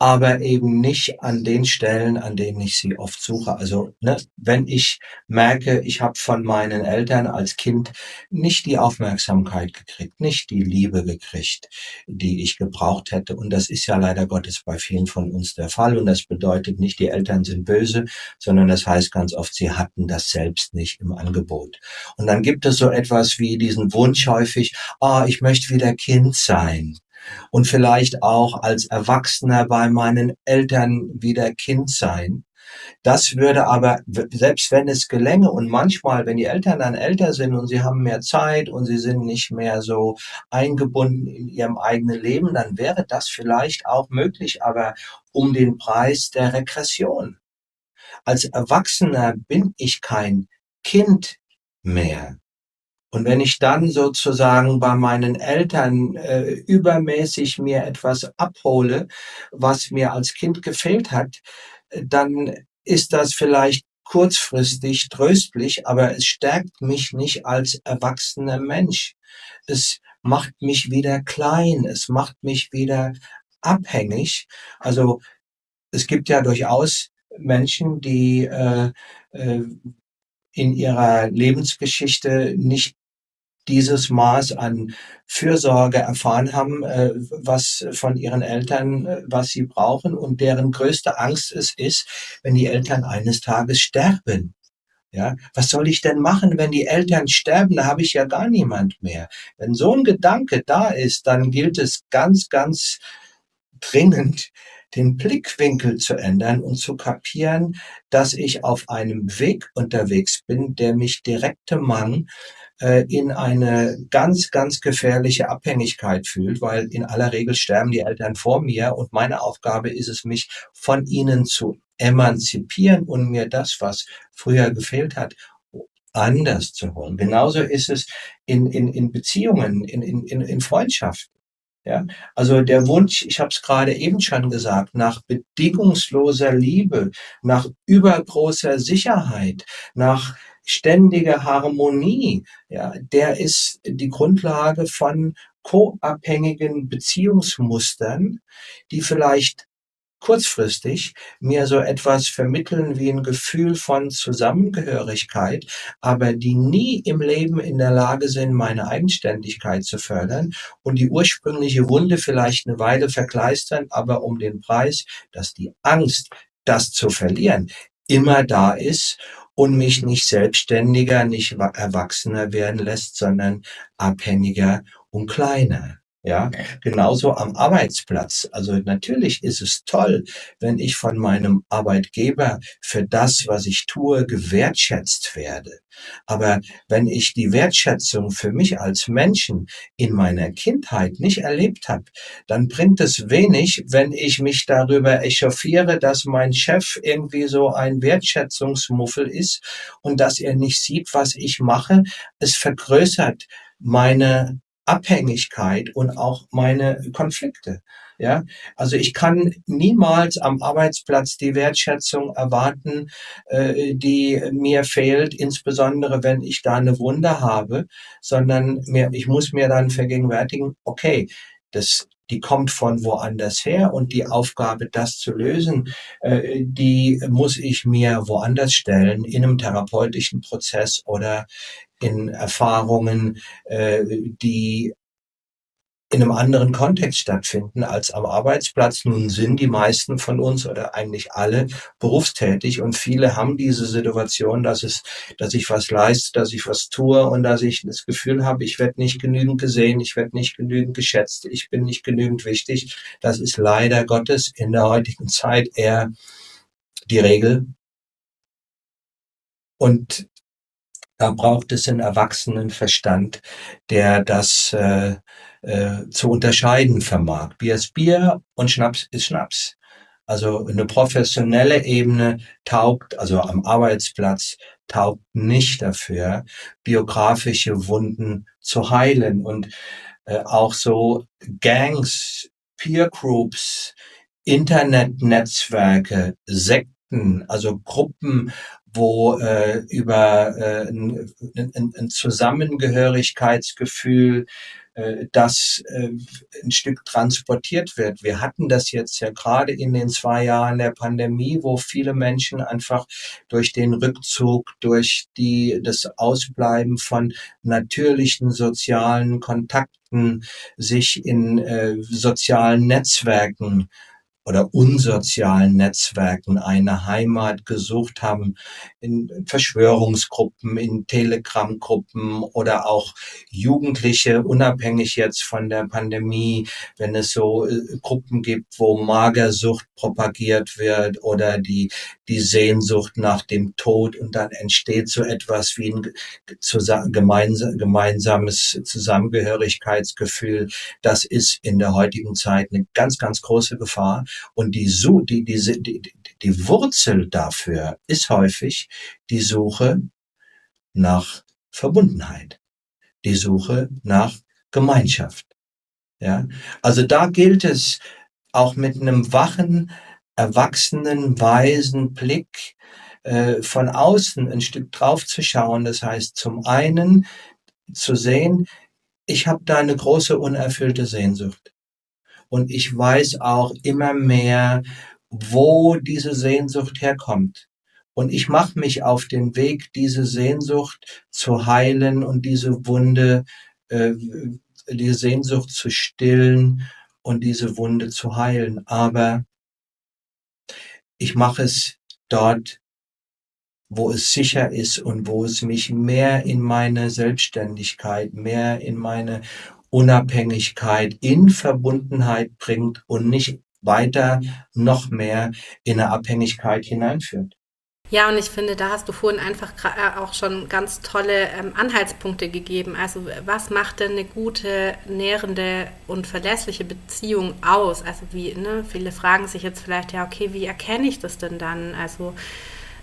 aber eben nicht an den Stellen, an denen ich sie oft suche. Also ne, wenn ich merke, ich habe von meinen Eltern als Kind nicht die Aufmerksamkeit gekriegt, nicht die Liebe gekriegt, die ich gebraucht hätte. Und das ist ja leider Gottes bei vielen von uns der Fall. Und das bedeutet nicht, die Eltern sind böse, sondern das heißt ganz oft, sie hatten das selbst nicht im Angebot. Und dann gibt es so etwas wie diesen Wunsch häufig, ah, oh, ich möchte wieder Kind sein und vielleicht auch als Erwachsener bei meinen Eltern wieder Kind sein. Das würde aber, selbst wenn es gelänge und manchmal, wenn die Eltern dann älter sind und sie haben mehr Zeit und sie sind nicht mehr so eingebunden in ihrem eigenen Leben, dann wäre das vielleicht auch möglich, aber um den Preis der Regression. Als Erwachsener bin ich kein Kind mehr. Und wenn ich dann sozusagen bei meinen Eltern äh, übermäßig mir etwas abhole, was mir als Kind gefehlt hat, dann ist das vielleicht kurzfristig tröstlich, aber es stärkt mich nicht als erwachsener Mensch. Es macht mich wieder klein, es macht mich wieder abhängig. Also es gibt ja durchaus Menschen, die äh, äh, in ihrer Lebensgeschichte nicht dieses Maß an Fürsorge erfahren haben, äh, was von ihren Eltern, äh, was sie brauchen und deren größte Angst es ist, wenn die Eltern eines Tages sterben. Ja, was soll ich denn machen, wenn die Eltern sterben? Da habe ich ja gar niemand mehr. Wenn so ein Gedanke da ist, dann gilt es ganz, ganz dringend, den Blickwinkel zu ändern und zu kapieren, dass ich auf einem Weg unterwegs bin, der mich direkte Mann in eine ganz, ganz gefährliche Abhängigkeit fühlt, weil in aller Regel sterben die Eltern vor mir und meine Aufgabe ist es, mich von ihnen zu emanzipieren und mir das, was früher gefehlt hat, anders zu holen. Genauso ist es in, in, in Beziehungen, in, in, in Freundschaften. Ja, also der Wunsch, ich habe es gerade eben schon gesagt, nach bedingungsloser Liebe, nach übergroßer Sicherheit, nach ständiger Harmonie, ja, der ist die Grundlage von co-abhängigen Beziehungsmustern, die vielleicht kurzfristig mir so etwas vermitteln wie ein Gefühl von Zusammengehörigkeit, aber die nie im Leben in der Lage sind, meine Eigenständigkeit zu fördern und die ursprüngliche Wunde vielleicht eine Weile verkleistern, aber um den Preis, dass die Angst, das zu verlieren, immer da ist und mich nicht selbstständiger, nicht erwachsener werden lässt, sondern abhängiger und kleiner. Ja, genauso am Arbeitsplatz. Also natürlich ist es toll, wenn ich von meinem Arbeitgeber für das, was ich tue, gewertschätzt werde. Aber wenn ich die Wertschätzung für mich als Menschen in meiner Kindheit nicht erlebt habe, dann bringt es wenig, wenn ich mich darüber echauffiere, dass mein Chef irgendwie so ein Wertschätzungsmuffel ist und dass er nicht sieht, was ich mache. Es vergrößert meine Abhängigkeit und auch meine Konflikte. Ja, also ich kann niemals am Arbeitsplatz die Wertschätzung erwarten, äh, die mir fehlt, insbesondere wenn ich da eine Wunde habe, sondern mir, ich muss mir dann vergegenwärtigen, okay, das die kommt von woanders her und die Aufgabe, das zu lösen, äh, die muss ich mir woanders stellen, in einem therapeutischen Prozess oder in Erfahrungen, äh, die in einem anderen Kontext stattfinden als am Arbeitsplatz. Nun sind die meisten von uns oder eigentlich alle berufstätig und viele haben diese Situation, dass es, dass ich was leiste, dass ich was tue und dass ich das Gefühl habe, ich werde nicht genügend gesehen, ich werde nicht genügend geschätzt, ich bin nicht genügend wichtig. Das ist leider Gottes in der heutigen Zeit eher die Regel. Und da braucht es einen erwachsenen Verstand, der das äh, äh, zu unterscheiden vermag. Bier ist Bier und Schnaps ist Schnaps. Also eine professionelle Ebene taugt, also am Arbeitsplatz taugt nicht dafür, biografische Wunden zu heilen und äh, auch so Gangs, Peer Groups, Internetnetzwerke, Sekten, also Gruppen, wo äh, über äh, ein, ein, ein Zusammengehörigkeitsgefühl äh, das äh, ein Stück transportiert wird. Wir hatten das jetzt ja gerade in den zwei Jahren der Pandemie, wo viele Menschen einfach durch den Rückzug, durch die, das Ausbleiben von natürlichen sozialen Kontakten sich in äh, sozialen Netzwerken oder unsozialen Netzwerken eine Heimat gesucht haben, in Verschwörungsgruppen, in Telegram-Gruppen oder auch Jugendliche, unabhängig jetzt von der Pandemie, wenn es so äh, Gruppen gibt, wo Magersucht propagiert wird oder die, die Sehnsucht nach dem Tod und dann entsteht so etwas wie ein gemeinsames Zusammengehörigkeitsgefühl. Das ist in der heutigen Zeit eine ganz, ganz große Gefahr. Und die, die, die, die, die Wurzel dafür ist häufig die Suche nach Verbundenheit, die Suche nach Gemeinschaft. Ja, also da gilt es auch mit einem wachen, erwachsenen, weisen Blick äh, von außen ein Stück drauf zu schauen. Das heißt, zum einen zu sehen, ich habe da eine große unerfüllte Sehnsucht. Und ich weiß auch immer mehr, wo diese Sehnsucht herkommt. Und ich mache mich auf den Weg, diese Sehnsucht zu heilen und diese Wunde, äh, die Sehnsucht zu stillen und diese Wunde zu heilen. Aber ich mache es dort, wo es sicher ist und wo es mich mehr in meine Selbstständigkeit, mehr in meine Unabhängigkeit, in Verbundenheit bringt und nicht weiter noch mehr in eine Abhängigkeit hineinführt. Ja, und ich finde, da hast du vorhin einfach äh, auch schon ganz tolle ähm, Anhaltspunkte gegeben. Also was macht denn eine gute, nährende und verlässliche Beziehung aus? Also wie, ne, viele fragen sich jetzt vielleicht, ja, okay, wie erkenne ich das denn dann? Also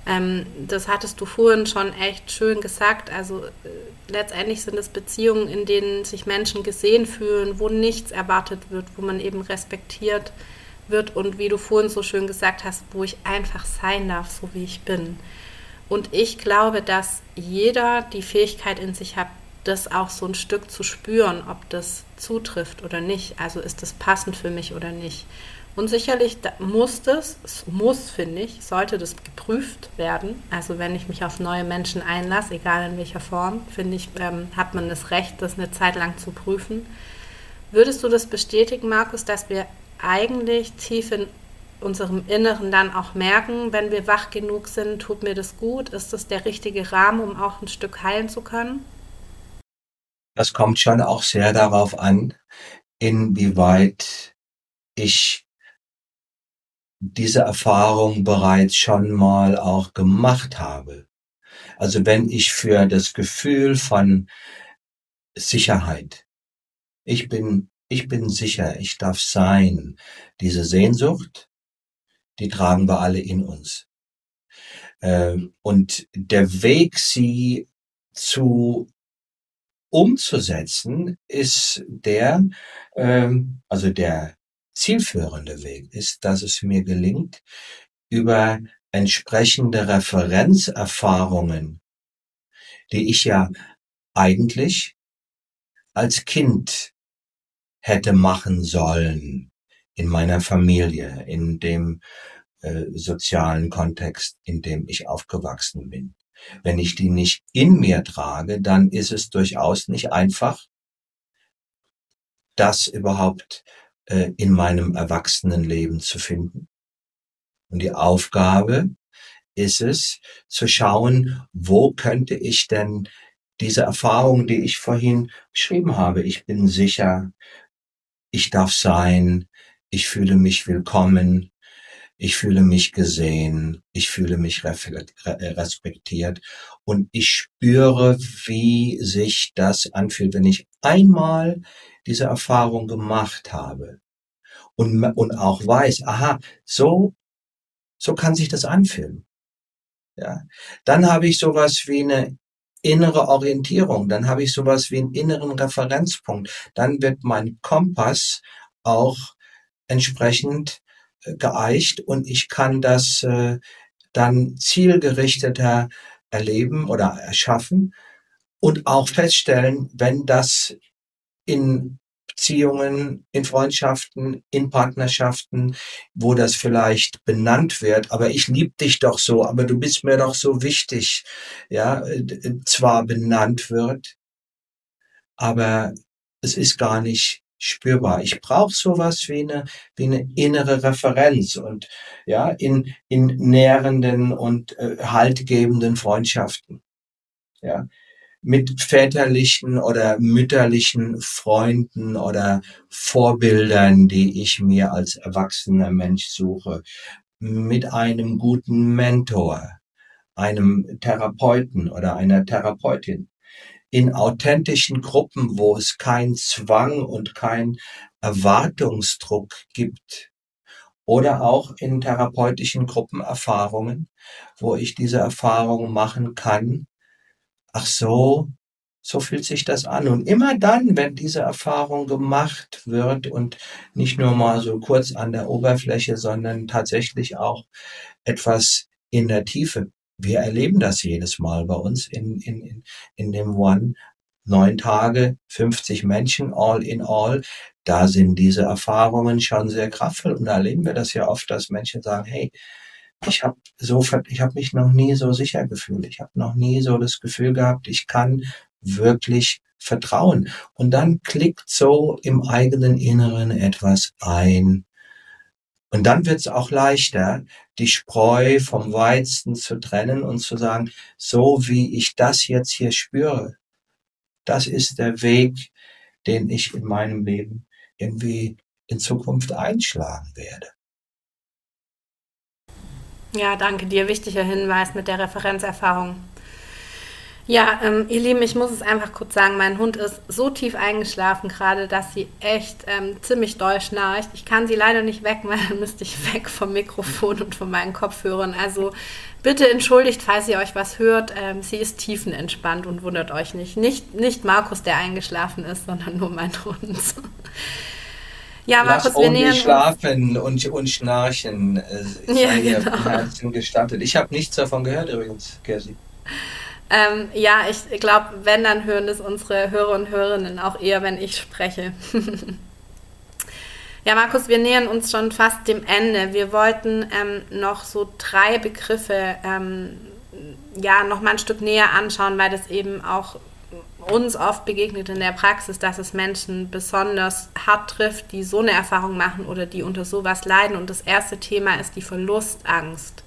ähm, das hattest du vorhin schon echt schön gesagt. Also äh, letztendlich sind es Beziehungen, in denen sich Menschen gesehen fühlen, wo nichts erwartet wird, wo man eben respektiert wird und wie du vorhin so schön gesagt hast, wo ich einfach sein darf, so wie ich bin. Und ich glaube, dass jeder die Fähigkeit in sich hat, das auch so ein Stück zu spüren, ob das zutrifft oder nicht. Also ist das passend für mich oder nicht. Und sicherlich muss das, muss, finde ich, sollte das geprüft werden. Also wenn ich mich auf neue Menschen einlasse, egal in welcher Form, finde ich, ähm, hat man das Recht, das eine Zeit lang zu prüfen. Würdest du das bestätigen, Markus, dass wir eigentlich tief in unserem Inneren dann auch merken, wenn wir wach genug sind, tut mir das gut? Ist das der richtige Rahmen, um auch ein Stück heilen zu können? Das kommt schon auch sehr darauf an, inwieweit ich diese Erfahrung bereits schon mal auch gemacht habe. Also wenn ich für das Gefühl von Sicherheit, ich bin ich bin sicher, ich darf sein. Diese Sehnsucht, die tragen wir alle in uns. Ähm, und der Weg, sie zu umzusetzen, ist der, ähm, also der zielführende Weg ist, dass es mir gelingt, über entsprechende Referenzerfahrungen, die ich ja eigentlich als Kind hätte machen sollen in meiner Familie, in dem äh, sozialen Kontext, in dem ich aufgewachsen bin. Wenn ich die nicht in mir trage, dann ist es durchaus nicht einfach, das überhaupt äh, in meinem Erwachsenenleben zu finden. Und die Aufgabe ist es, zu schauen, wo könnte ich denn diese Erfahrung, die ich vorhin beschrieben habe, ich bin sicher, ich darf sein, ich fühle mich willkommen, ich fühle mich gesehen, ich fühle mich respektiert und ich spüre, wie sich das anfühlt, wenn ich einmal diese Erfahrung gemacht habe und, und auch weiß, aha, so, so kann sich das anfühlen. Ja, dann habe ich sowas wie eine innere Orientierung, dann habe ich sowas wie einen inneren Referenzpunkt, dann wird mein Kompass auch entsprechend äh, geeicht und ich kann das äh, dann zielgerichteter erleben oder erschaffen und auch feststellen, wenn das in Beziehungen, in Freundschaften, in Partnerschaften, wo das vielleicht benannt wird, aber ich lieb dich doch so, aber du bist mir doch so wichtig, ja, zwar benannt wird, aber es ist gar nicht spürbar. Ich brauche sowas wie eine, wie eine innere Referenz und ja, in, in nährenden und äh, haltgebenden Freundschaften. Ja, mit väterlichen oder mütterlichen Freunden oder Vorbildern, die ich mir als erwachsener Mensch suche, mit einem guten Mentor, einem Therapeuten oder einer Therapeutin, in authentischen Gruppen, wo es kein Zwang und kein Erwartungsdruck gibt, oder auch in therapeutischen Gruppenerfahrungen, wo ich diese Erfahrung machen kann, ach so, so fühlt sich das an. Und immer dann, wenn diese Erfahrung gemacht wird und nicht nur mal so kurz an der Oberfläche, sondern tatsächlich auch etwas in der Tiefe. Wir erleben das jedes Mal bei uns in, in, in, in dem One. Neun Tage, 50 Menschen, all in all. Da sind diese Erfahrungen schon sehr kraftvoll. Und da erleben wir das ja oft, dass Menschen sagen, hey, ich habe so, ich habe mich noch nie so sicher gefühlt. Ich habe noch nie so das Gefühl gehabt, ich kann wirklich vertrauen. Und dann klickt so im eigenen Inneren etwas ein. Und dann wird es auch leichter, die Spreu vom Weizen zu trennen und zu sagen, so wie ich das jetzt hier spüre, das ist der Weg, den ich in meinem Leben irgendwie in Zukunft einschlagen werde. Ja, danke dir. Wichtiger Hinweis mit der Referenzerfahrung. Ja, ähm, ihr Lieben, ich muss es einfach kurz sagen, mein Hund ist so tief eingeschlafen gerade, dass sie echt ähm, ziemlich doll schnarcht. Ich kann sie leider nicht wegmachen, dann müsste ich weg vom Mikrofon und von meinen Kopfhörern. Also bitte entschuldigt, falls ihr euch was hört. Ähm, sie ist tiefenentspannt und wundert euch nicht. nicht. Nicht Markus, der eingeschlafen ist, sondern nur mein Hund. Ja, Markus, Lass wir nähern schlafen und, und schnarchen. Ich äh, ja, genau. Gestattet. Ich habe nichts davon gehört übrigens, Kersi. Ähm, ja, ich glaube, wenn, dann hören es unsere Hörer und Hörerinnen auch eher, wenn ich spreche. ja, Markus, wir nähern uns schon fast dem Ende. Wir wollten ähm, noch so drei Begriffe ähm, ja, noch mal ein Stück näher anschauen, weil das eben auch uns oft begegnet in der Praxis, dass es Menschen besonders hart trifft, die so eine Erfahrung machen oder die unter sowas leiden. Und das erste Thema ist die Verlustangst.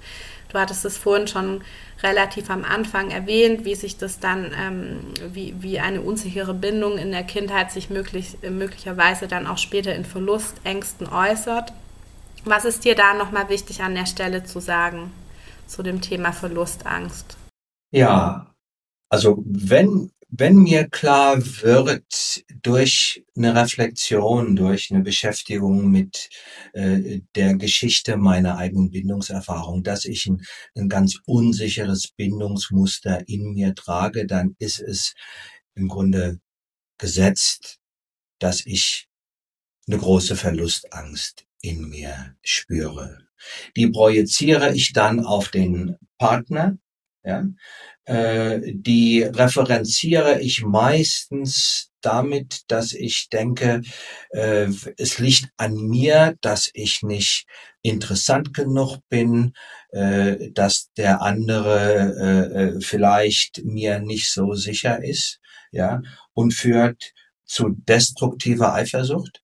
Du hattest es vorhin schon relativ am Anfang erwähnt, wie sich das dann, ähm, wie, wie eine unsichere Bindung in der Kindheit sich möglich, möglicherweise dann auch später in Verlustängsten äußert. Was ist dir da nochmal wichtig an der Stelle zu sagen zu dem Thema Verlustangst? Ja, also wenn wenn mir klar wird durch eine Reflexion, durch eine Beschäftigung mit äh, der Geschichte meiner eigenen Bindungserfahrung, dass ich ein, ein ganz unsicheres Bindungsmuster in mir trage, dann ist es im Grunde gesetzt, dass ich eine große Verlustangst in mir spüre. Die projiziere ich dann auf den Partner, ja, die referenziere ich meistens damit, dass ich denke, äh, es liegt an mir, dass ich nicht interessant genug bin, äh, dass der andere äh, äh, vielleicht mir nicht so sicher ist, ja, und führt zu destruktiver Eifersucht.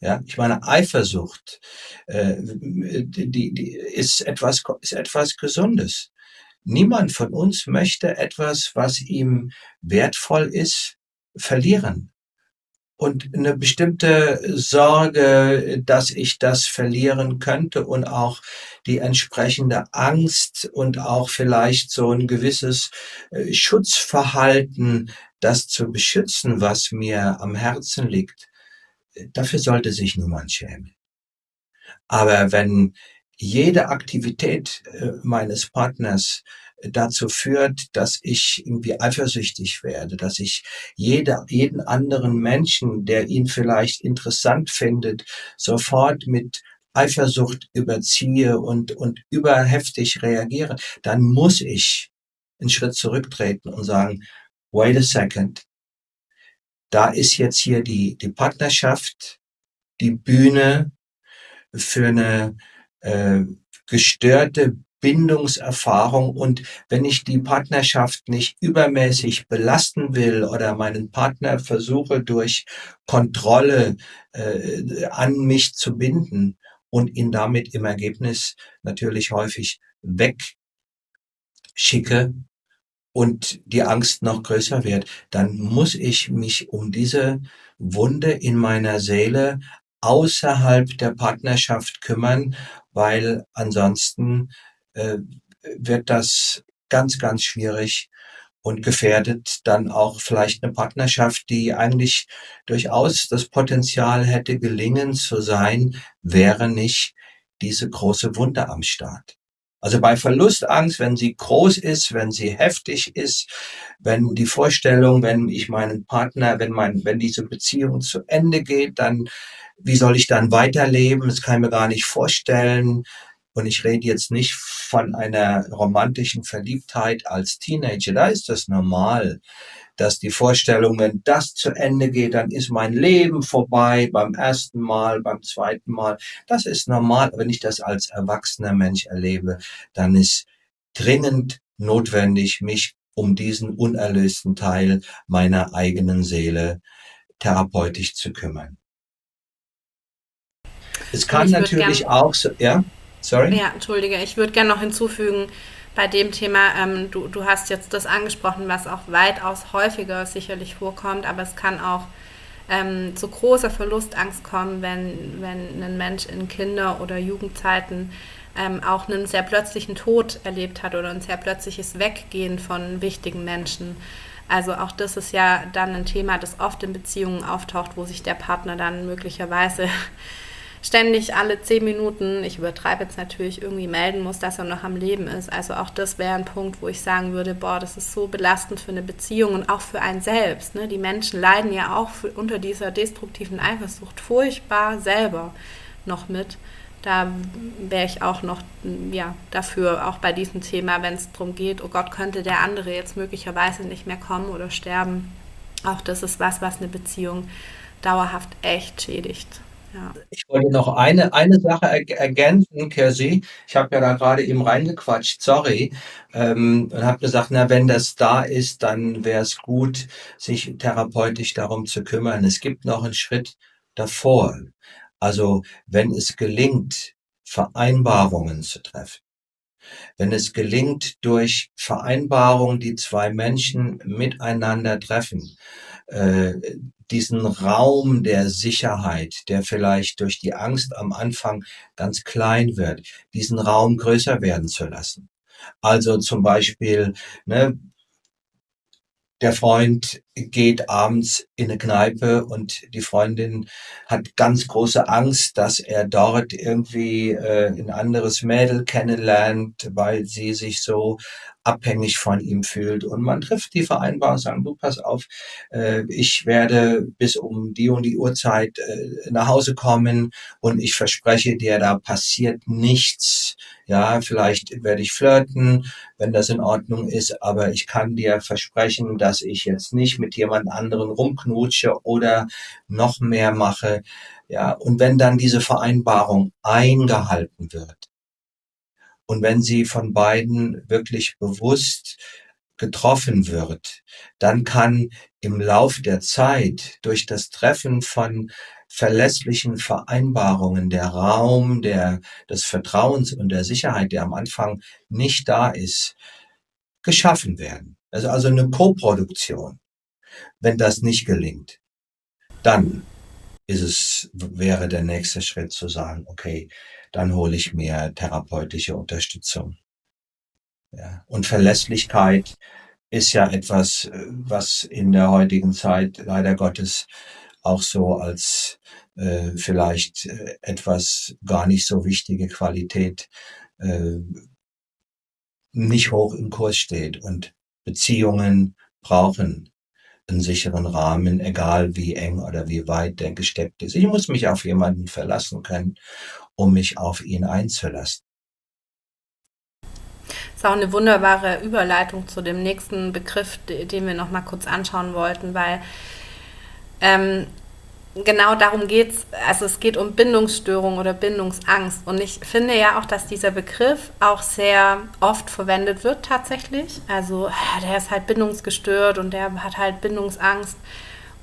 Ja, ich meine, Eifersucht, äh, die, die ist etwas, ist etwas Gesundes. Niemand von uns möchte etwas, was ihm wertvoll ist, verlieren. Und eine bestimmte Sorge, dass ich das verlieren könnte und auch die entsprechende Angst und auch vielleicht so ein gewisses äh, Schutzverhalten, das zu beschützen, was mir am Herzen liegt, dafür sollte sich niemand schämen. Aber wenn jede Aktivität äh, meines Partners dazu führt, dass ich irgendwie eifersüchtig werde, dass ich jede, jeden anderen Menschen, der ihn vielleicht interessant findet, sofort mit Eifersucht überziehe und, und überheftig reagiere, dann muss ich einen Schritt zurücktreten und sagen, wait a second, da ist jetzt hier die, die Partnerschaft, die Bühne für eine äh, gestörte Bindungserfahrung. Und wenn ich die Partnerschaft nicht übermäßig belasten will oder meinen Partner versuche durch Kontrolle äh, an mich zu binden und ihn damit im Ergebnis natürlich häufig wegschicke und die Angst noch größer wird, dann muss ich mich um diese Wunde in meiner Seele außerhalb der Partnerschaft kümmern, weil ansonsten äh, wird das ganz, ganz schwierig und gefährdet dann auch vielleicht eine Partnerschaft, die eigentlich durchaus das Potenzial hätte, gelingen zu sein, wäre nicht diese große Wunde am Start. Also bei Verlustangst, wenn sie groß ist, wenn sie heftig ist, wenn die Vorstellung, wenn ich meinen Partner, wenn mein, wenn diese Beziehung zu Ende geht, dann, wie soll ich dann weiterleben? Das kann ich mir gar nicht vorstellen. Und ich rede jetzt nicht von einer romantischen Verliebtheit als Teenager. Da ist das normal, dass die Vorstellung, wenn das zu Ende geht, dann ist mein Leben vorbei beim ersten Mal, beim zweiten Mal. Das ist normal. Wenn ich das als erwachsener Mensch erlebe, dann ist dringend notwendig, mich um diesen unerlösten Teil meiner eigenen Seele therapeutisch zu kümmern. Es kann natürlich auch so, ja? Sorry? Ja, entschuldige. Ich würde gerne noch hinzufügen, bei dem Thema, ähm, du, du hast jetzt das angesprochen, was auch weitaus häufiger sicherlich vorkommt, aber es kann auch ähm, zu großer Verlustangst kommen, wenn, wenn ein Mensch in Kinder- oder Jugendzeiten ähm, auch einen sehr plötzlichen Tod erlebt hat oder ein sehr plötzliches Weggehen von wichtigen Menschen. Also auch das ist ja dann ein Thema, das oft in Beziehungen auftaucht, wo sich der Partner dann möglicherweise ständig alle zehn Minuten, ich übertreibe jetzt natürlich, irgendwie melden muss, dass er noch am Leben ist. Also auch das wäre ein Punkt, wo ich sagen würde, boah, das ist so belastend für eine Beziehung und auch für einen selbst. Ne? Die Menschen leiden ja auch für, unter dieser destruktiven Eifersucht furchtbar selber noch mit. Da wäre ich auch noch ja, dafür, auch bei diesem Thema, wenn es darum geht, oh Gott, könnte der andere jetzt möglicherweise nicht mehr kommen oder sterben. Auch das ist was, was eine Beziehung dauerhaft echt schädigt. Ja. Ich wollte noch eine, eine Sache ergänzen, Kirsi. Ich habe ja da gerade eben reingequatscht, sorry, ähm, und habe gesagt, na, wenn das da ist, dann wäre es gut, sich therapeutisch darum zu kümmern. Es gibt noch einen Schritt davor. Also, wenn es gelingt, Vereinbarungen zu treffen, wenn es gelingt, durch Vereinbarungen, die zwei Menschen miteinander treffen, äh, diesen Raum der Sicherheit, der vielleicht durch die Angst am Anfang ganz klein wird, diesen Raum größer werden zu lassen. Also zum Beispiel, ne, der Freund geht abends in eine Kneipe und die Freundin hat ganz große Angst, dass er dort irgendwie äh, ein anderes Mädel kennenlernt, weil sie sich so abhängig von ihm fühlt. Und man trifft die Vereinbarung, sagen, du pass auf, äh, ich werde bis um die und die Uhrzeit äh, nach Hause kommen und ich verspreche dir, da passiert nichts. Ja, vielleicht werde ich flirten, wenn das in Ordnung ist, aber ich kann dir versprechen, dass ich jetzt nicht mit jemand anderen rumknutsche oder noch mehr mache. Ja, und wenn dann diese Vereinbarung eingehalten wird, und wenn sie von beiden wirklich bewusst getroffen wird, dann kann im Lauf der Zeit durch das Treffen von verlässlichen Vereinbarungen der Raum der, des Vertrauens und der Sicherheit, der am Anfang nicht da ist, geschaffen werden. Also, also eine Koproduktion. Wenn das nicht gelingt, dann ist es, wäre der nächste Schritt zu sagen, okay, dann hole ich mir therapeutische Unterstützung. Ja. Und Verlässlichkeit ist ja etwas, was in der heutigen Zeit leider Gottes auch so als äh, vielleicht äh, etwas gar nicht so wichtige Qualität äh, nicht hoch im Kurs steht. Und Beziehungen brauchen einen sicheren Rahmen, egal wie eng oder wie weit der gesteckt ist. Ich muss mich auf jemanden verlassen können, um mich auf ihn einzulassen. Das ist auch eine wunderbare Überleitung zu dem nächsten Begriff, den wir noch mal kurz anschauen wollten, weil ähm, genau darum geht es, also es geht um Bindungsstörung oder Bindungsangst. Und ich finde ja auch, dass dieser Begriff auch sehr oft verwendet wird tatsächlich. Also der ist halt bindungsgestört und der hat halt Bindungsangst.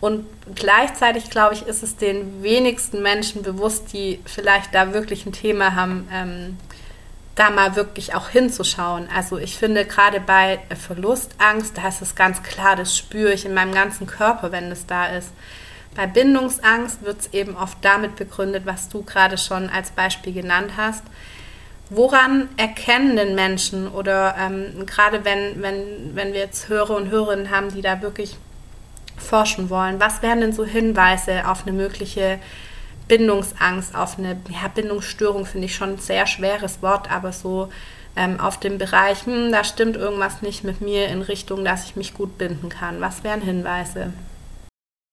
Und gleichzeitig, glaube ich, ist es den wenigsten Menschen bewusst, die vielleicht da wirklich ein Thema haben, ähm, da mal wirklich auch hinzuschauen. Also ich finde gerade bei Verlustangst, da ist es ganz klar, das spüre ich in meinem ganzen Körper, wenn es da ist. Bei Bindungsangst wird es eben oft damit begründet, was du gerade schon als Beispiel genannt hast. Woran erkennen denn Menschen oder ähm, gerade wenn, wenn, wenn wir jetzt Hörer und Hörerinnen haben, die da wirklich forschen wollen, was wären denn so Hinweise auf eine mögliche Bindungsangst, auf eine ja, Bindungsstörung, finde ich schon ein sehr schweres Wort, aber so ähm, auf dem Bereich, hm, da stimmt irgendwas nicht mit mir in Richtung, dass ich mich gut binden kann. Was wären Hinweise?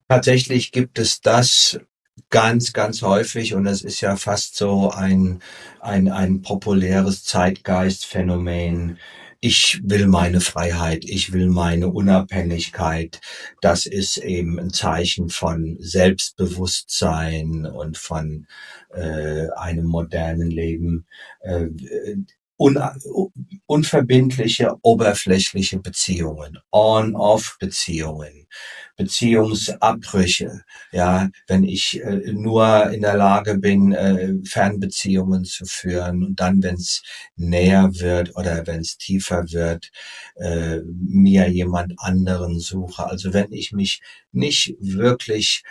Tatsächlich gibt es das ganz, ganz häufig und es ist ja fast so ein, ein, ein populäres Zeitgeistphänomen. Ich will meine Freiheit, ich will meine Unabhängigkeit. Das ist eben ein Zeichen von Selbstbewusstsein und von äh, einem modernen Leben. Äh, un unverbindliche, oberflächliche Beziehungen, On-Off-Beziehungen, Beziehungsabbrüche, ja, wenn ich äh, nur in der Lage bin, äh, Fernbeziehungen zu führen und dann, wenn es näher wird oder wenn es tiefer wird, äh, mir jemand anderen suche. Also wenn ich mich nicht wirklich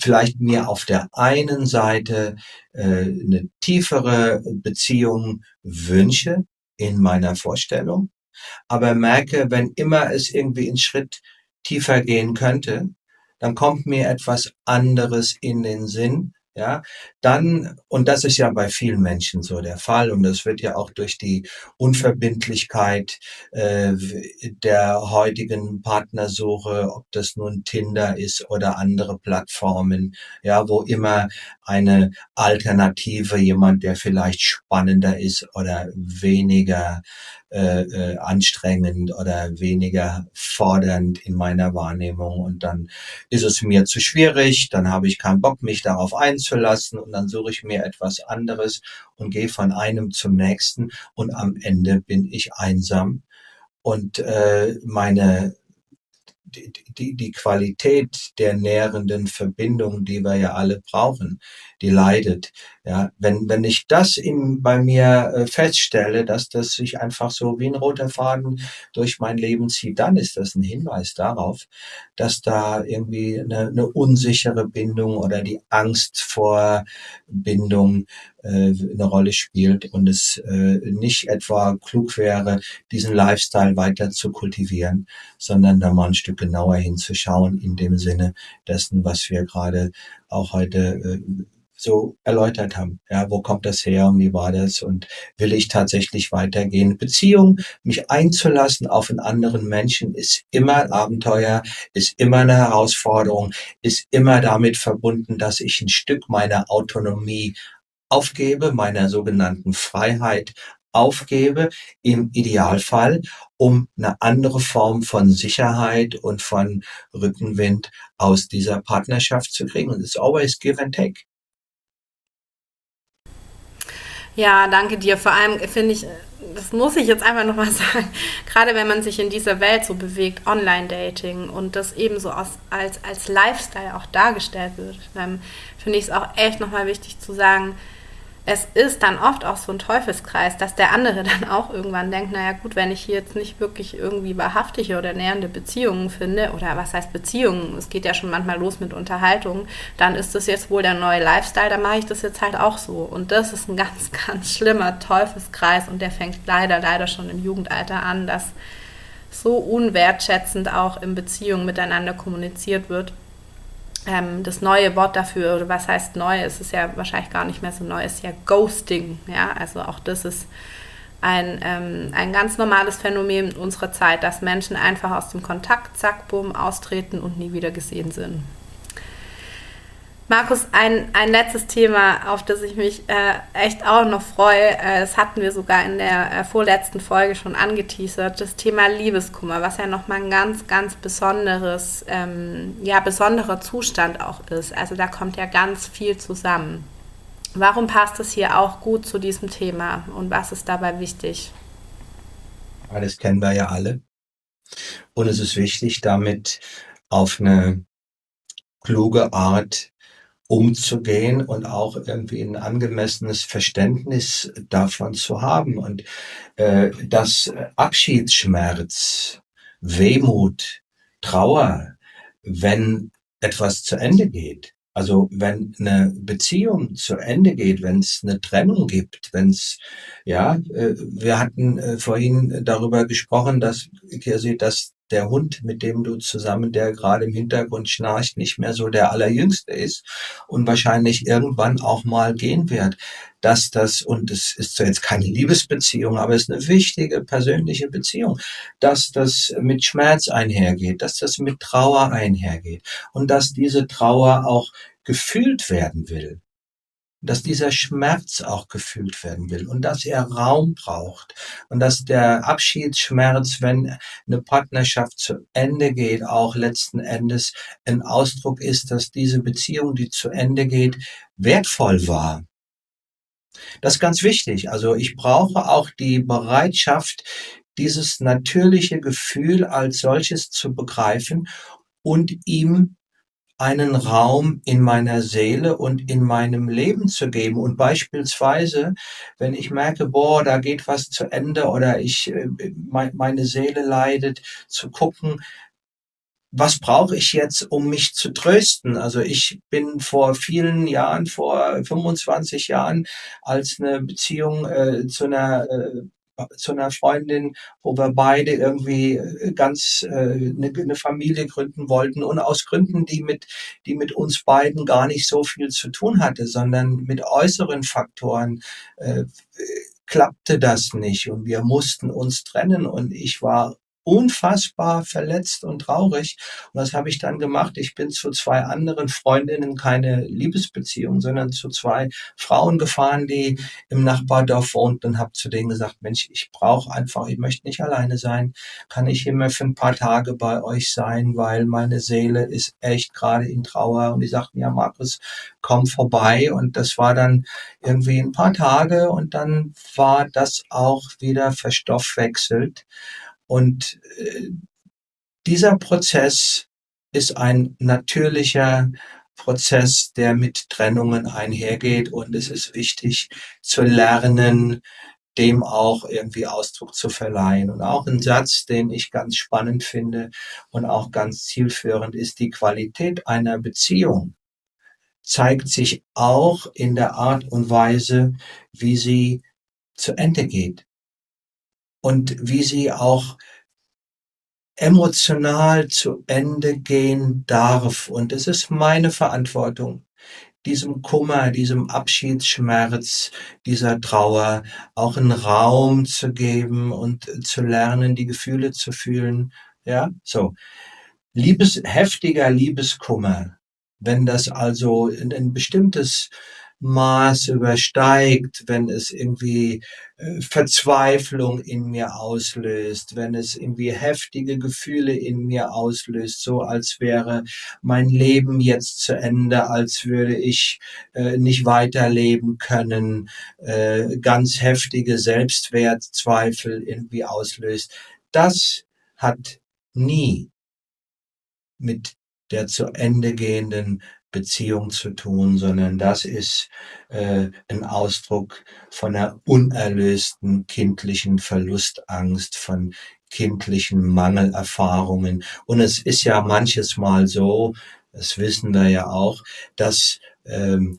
vielleicht mir auf der einen Seite äh, eine tiefere Beziehung wünsche in meiner Vorstellung, aber merke, wenn immer es irgendwie einen Schritt tiefer gehen könnte, dann kommt mir etwas anderes in den Sinn, ja, dann, und das ist ja bei vielen Menschen so der Fall, und das wird ja auch durch die Unverbindlichkeit äh, der heutigen Partnersuche, ob das nun Tinder ist oder andere Plattformen, ja, wo immer eine Alternative, jemand, der vielleicht spannender ist oder weniger äh, äh, anstrengend oder weniger fordernd in meiner Wahrnehmung und dann ist es mir zu schwierig, dann habe ich keinen Bock, mich darauf einzulassen und dann suche ich mir etwas anderes und gehe von einem zum nächsten und am Ende bin ich einsam. Und äh, meine die, die, die Qualität der nährenden Verbindung, die wir ja alle brauchen, die leidet. Ja, wenn, wenn ich das in, bei mir äh, feststelle, dass das sich einfach so wie ein roter Faden durch mein Leben zieht, dann ist das ein Hinweis darauf, dass da irgendwie eine, eine unsichere Bindung oder die Angst vor Bindung äh, eine Rolle spielt und es äh, nicht etwa klug wäre, diesen Lifestyle weiter zu kultivieren, sondern da mal ein Stück genauer hinzuschauen in dem Sinne dessen, was wir gerade auch heute äh, so erläutert haben. Ja, wo kommt das her und wie war das und will ich tatsächlich weitergehen? Beziehung, mich einzulassen auf einen anderen Menschen ist immer ein Abenteuer, ist immer eine Herausforderung, ist immer damit verbunden, dass ich ein Stück meiner Autonomie aufgebe, meiner sogenannten Freiheit aufgebe, im Idealfall, um eine andere Form von Sicherheit und von Rückenwind aus dieser Partnerschaft zu kriegen. Und it's always give and take. Ja, danke dir. Vor allem finde ich, das muss ich jetzt einfach nochmal sagen, gerade wenn man sich in dieser Welt so bewegt, Online-Dating und das eben so als, als, Lifestyle auch dargestellt wird, ähm, finde ich es auch echt nochmal wichtig zu sagen, es ist dann oft auch so ein Teufelskreis, dass der andere dann auch irgendwann denkt, naja gut, wenn ich hier jetzt nicht wirklich irgendwie wahrhaftige oder nähernde Beziehungen finde, oder was heißt Beziehungen, es geht ja schon manchmal los mit Unterhaltung, dann ist das jetzt wohl der neue Lifestyle, dann mache ich das jetzt halt auch so. Und das ist ein ganz, ganz schlimmer Teufelskreis und der fängt leider, leider schon im Jugendalter an, dass so unwertschätzend auch in Beziehungen miteinander kommuniziert wird ähm, das neue Wort dafür, oder was heißt neu, es ist ja wahrscheinlich gar nicht mehr so neu, ist ja Ghosting. Ja? Also auch das ist ein, ähm, ein ganz normales Phänomen unserer Zeit, dass Menschen einfach aus dem Kontakt, zack, bumm, austreten und nie wieder gesehen sind. Markus, ein, ein letztes Thema, auf das ich mich äh, echt auch noch freue. Äh, das hatten wir sogar in der äh, vorletzten Folge schon angeteasert. Das Thema Liebeskummer, was ja nochmal ein ganz, ganz besonderes, ähm, ja, besonderer Zustand auch ist. Also da kommt ja ganz viel zusammen. Warum passt es hier auch gut zu diesem Thema und was ist dabei wichtig? Das kennen wir ja alle. Und es ist wichtig, damit auf eine kluge Art umzugehen und auch irgendwie ein angemessenes Verständnis davon zu haben. Und äh, dass Abschiedsschmerz, Wehmut, Trauer, wenn etwas zu Ende geht, also wenn eine Beziehung zu Ende geht, wenn es eine Trennung gibt, wenn es, ja, äh, wir hatten äh, vorhin darüber gesprochen, dass, Kirsi, dass der Hund, mit dem du zusammen, der gerade im Hintergrund schnarcht, nicht mehr so der allerjüngste ist und wahrscheinlich irgendwann auch mal gehen wird, dass das, und es ist jetzt keine Liebesbeziehung, aber es ist eine wichtige persönliche Beziehung, dass das mit Schmerz einhergeht, dass das mit Trauer einhergeht und dass diese Trauer auch gefühlt werden will dass dieser Schmerz auch gefühlt werden will und dass er Raum braucht und dass der Abschiedsschmerz, wenn eine Partnerschaft zu Ende geht, auch letzten Endes ein Ausdruck ist, dass diese Beziehung, die zu Ende geht, wertvoll war. Das ist ganz wichtig. Also ich brauche auch die Bereitschaft, dieses natürliche Gefühl als solches zu begreifen und ihm einen Raum in meiner Seele und in meinem Leben zu geben. Und beispielsweise, wenn ich merke, boah, da geht was zu Ende oder ich, äh, meine Seele leidet, zu gucken, was brauche ich jetzt, um mich zu trösten? Also ich bin vor vielen Jahren, vor 25 Jahren, als eine Beziehung äh, zu einer äh, zu einer Freundin, wo wir beide irgendwie äh, ganz äh, eine, eine Familie gründen wollten und aus Gründen, die mit die mit uns beiden gar nicht so viel zu tun hatte, sondern mit äußeren Faktoren äh, klappte das nicht. Und wir mussten uns trennen und ich war unfassbar verletzt und traurig. Und was habe ich dann gemacht? Ich bin zu zwei anderen Freundinnen, keine Liebesbeziehung, sondern zu zwei Frauen gefahren, die im Nachbardorf wohnten und habe zu denen gesagt, Mensch, ich brauche einfach, ich möchte nicht alleine sein. Kann ich immer für ein paar Tage bei euch sein, weil meine Seele ist echt gerade in Trauer. Und die sagten, ja, Markus, komm vorbei. Und das war dann irgendwie ein paar Tage und dann war das auch wieder verstoffwechselt. Und äh, dieser Prozess ist ein natürlicher Prozess, der mit Trennungen einhergeht. Und es ist wichtig zu lernen, dem auch irgendwie Ausdruck zu verleihen. Und auch ein Satz, den ich ganz spannend finde und auch ganz zielführend ist, die Qualität einer Beziehung zeigt sich auch in der Art und Weise, wie sie zu Ende geht und wie sie auch emotional zu Ende gehen darf. Und es ist meine Verantwortung, diesem Kummer, diesem Abschiedsschmerz, dieser Trauer auch einen Raum zu geben und zu lernen, die Gefühle zu fühlen. Ja, so. Liebes, heftiger Liebeskummer, wenn das also in ein bestimmtes Maß übersteigt, wenn es irgendwie äh, Verzweiflung in mir auslöst, wenn es irgendwie heftige Gefühle in mir auslöst, so als wäre mein Leben jetzt zu Ende, als würde ich äh, nicht weiterleben können, äh, ganz heftige Selbstwertzweifel irgendwie auslöst. Das hat nie mit der zu Ende gehenden Beziehung zu tun, sondern das ist äh, ein Ausdruck von einer unerlösten kindlichen Verlustangst, von kindlichen Mangelerfahrungen. Und es ist ja manches Mal so, das wissen wir ja auch, dass ähm,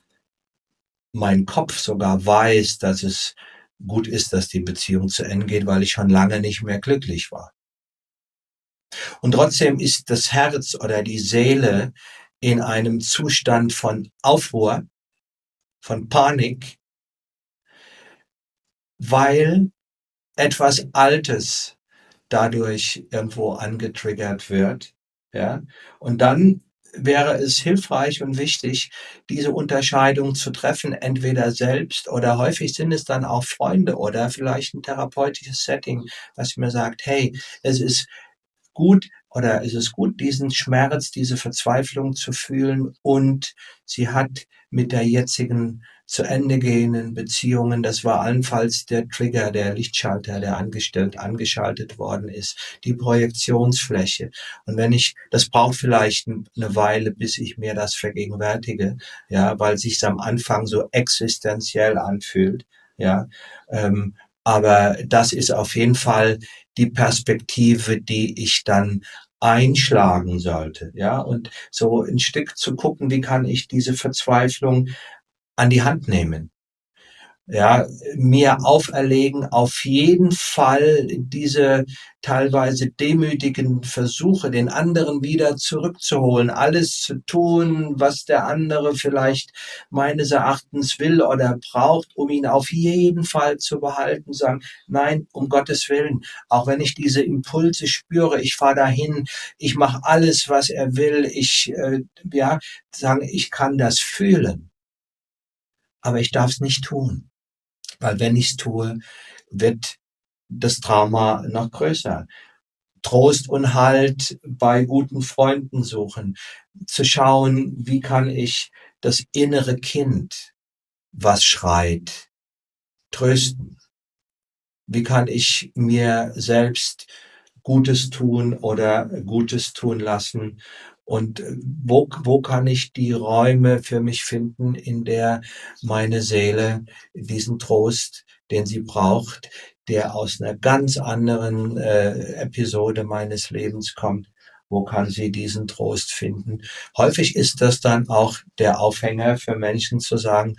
mein Kopf sogar weiß, dass es gut ist, dass die Beziehung zu Ende geht, weil ich schon lange nicht mehr glücklich war. Und trotzdem ist das Herz oder die Seele in einem Zustand von Aufruhr, von Panik, weil etwas Altes dadurch irgendwo angetriggert wird. Ja, und dann wäre es hilfreich und wichtig, diese Unterscheidung zu treffen, entweder selbst oder häufig sind es dann auch Freunde oder vielleicht ein therapeutisches Setting, was mir sagt, hey, es ist gut oder ist es gut, diesen Schmerz, diese Verzweiflung zu fühlen und sie hat mit der jetzigen zu Ende gehenden Beziehungen, das war allenfalls der Trigger, der Lichtschalter, der angestellt, angeschaltet worden ist, die Projektionsfläche. Und wenn ich, das braucht vielleicht eine Weile, bis ich mir das vergegenwärtige, ja, weil sich's am Anfang so existenziell anfühlt, ja, ähm, aber das ist auf jeden Fall die Perspektive, die ich dann einschlagen sollte, ja, und so ein Stück zu gucken, wie kann ich diese Verzweiflung an die Hand nehmen ja, mir auferlegen, auf jeden Fall diese teilweise demütigen Versuche, den anderen wieder zurückzuholen, alles zu tun, was der andere vielleicht meines Erachtens will oder braucht, um ihn auf jeden Fall zu behalten, sagen, nein, um Gottes Willen, auch wenn ich diese Impulse spüre, ich fahre dahin, ich mache alles, was er will, ich, äh, ja, sagen, ich kann das fühlen, aber ich darf es nicht tun. Weil wenn ich es tue, wird das Trauma noch größer. Trost und Halt bei guten Freunden suchen, zu schauen, wie kann ich das innere Kind, was schreit, trösten. Wie kann ich mir selbst Gutes tun oder Gutes tun lassen und äh, wo, wo kann ich die Räume für mich finden, in der meine Seele diesen Trost, den sie braucht, der aus einer ganz anderen äh, Episode meines Lebens kommt, Wo kann sie diesen Trost finden? Häufig ist das dann auch der Aufhänger für Menschen zu sagen,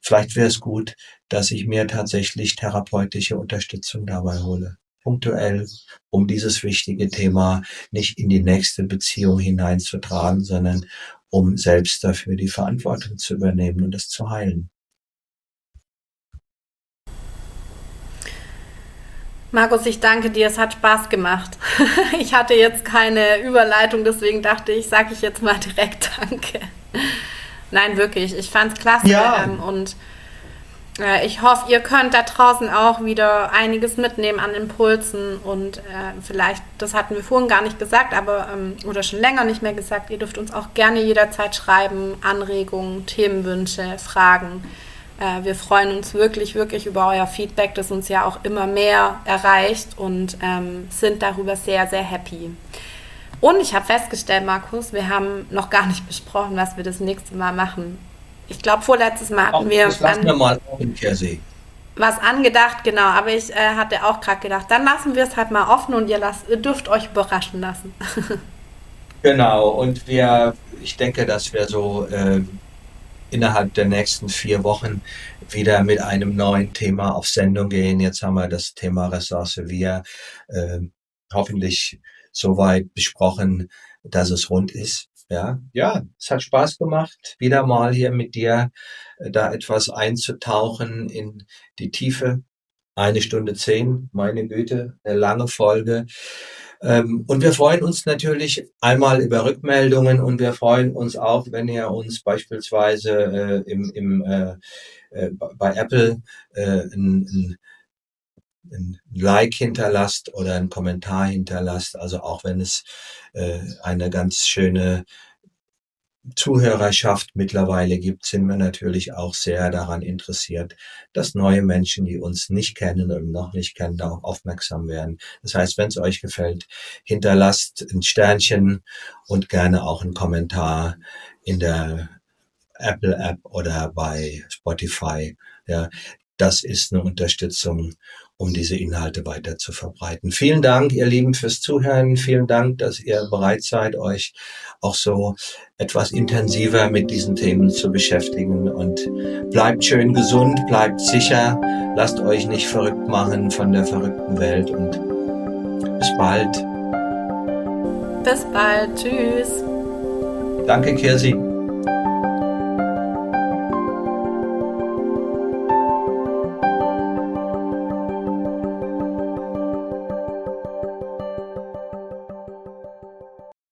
vielleicht wäre es gut, dass ich mir tatsächlich therapeutische Unterstützung dabei hole punktuell, um dieses wichtige Thema nicht in die nächste Beziehung hineinzutragen, sondern um selbst dafür die Verantwortung zu übernehmen und es zu heilen. Markus, ich danke dir, es hat Spaß gemacht. Ich hatte jetzt keine Überleitung, deswegen dachte ich, sage ich jetzt mal direkt Danke. Nein, wirklich, ich fand es klasse ja. Ähm, und ich hoffe, ihr könnt da draußen auch wieder einiges mitnehmen an Impulsen und äh, vielleicht, das hatten wir vorhin gar nicht gesagt, aber ähm, oder schon länger nicht mehr gesagt, ihr dürft uns auch gerne jederzeit schreiben, Anregungen, Themenwünsche, Fragen. Äh, wir freuen uns wirklich, wirklich über euer Feedback, das uns ja auch immer mehr erreicht und ähm, sind darüber sehr, sehr happy. Und ich habe festgestellt, Markus, wir haben noch gar nicht besprochen, was wir das nächste Mal machen. Ich glaube, vorletztes Mal hatten wir. Das lassen wir mal auch in Kersee. Was angedacht, genau. Aber ich äh, hatte auch gerade gedacht, dann lassen wir es halt mal offen und ihr, lasst, dürft euch überraschen lassen. genau. Und wir, ich denke, dass wir so äh, innerhalb der nächsten vier Wochen wieder mit einem neuen Thema auf Sendung gehen. Jetzt haben wir das Thema Ressource Wir äh, hoffentlich soweit besprochen, dass es rund ist. Ja, ja, es hat Spaß gemacht, wieder mal hier mit dir äh, da etwas einzutauchen in die Tiefe. Eine Stunde zehn, meine Güte, eine lange Folge. Ähm, und wir freuen uns natürlich einmal über Rückmeldungen und wir freuen uns auch, wenn ihr uns beispielsweise äh, im, im, äh, bei Apple ein, ein Like hinterlasst oder einen Kommentar hinterlasst. Also auch wenn es äh, eine ganz schöne Zuhörerschaft mittlerweile gibt, sind wir natürlich auch sehr daran interessiert, dass neue Menschen, die uns nicht kennen und noch nicht kennen, darauf aufmerksam werden. Das heißt, wenn es euch gefällt, hinterlasst ein Sternchen und gerne auch einen Kommentar in der Apple App oder bei Spotify. Ja, das ist eine Unterstützung um diese Inhalte weiter zu verbreiten. Vielen Dank, ihr Lieben, fürs Zuhören. Vielen Dank, dass ihr bereit seid, euch auch so etwas intensiver mit diesen Themen zu beschäftigen. Und bleibt schön gesund, bleibt sicher, lasst euch nicht verrückt machen von der verrückten Welt und bis bald. Bis bald. Tschüss. Danke, Kirsi.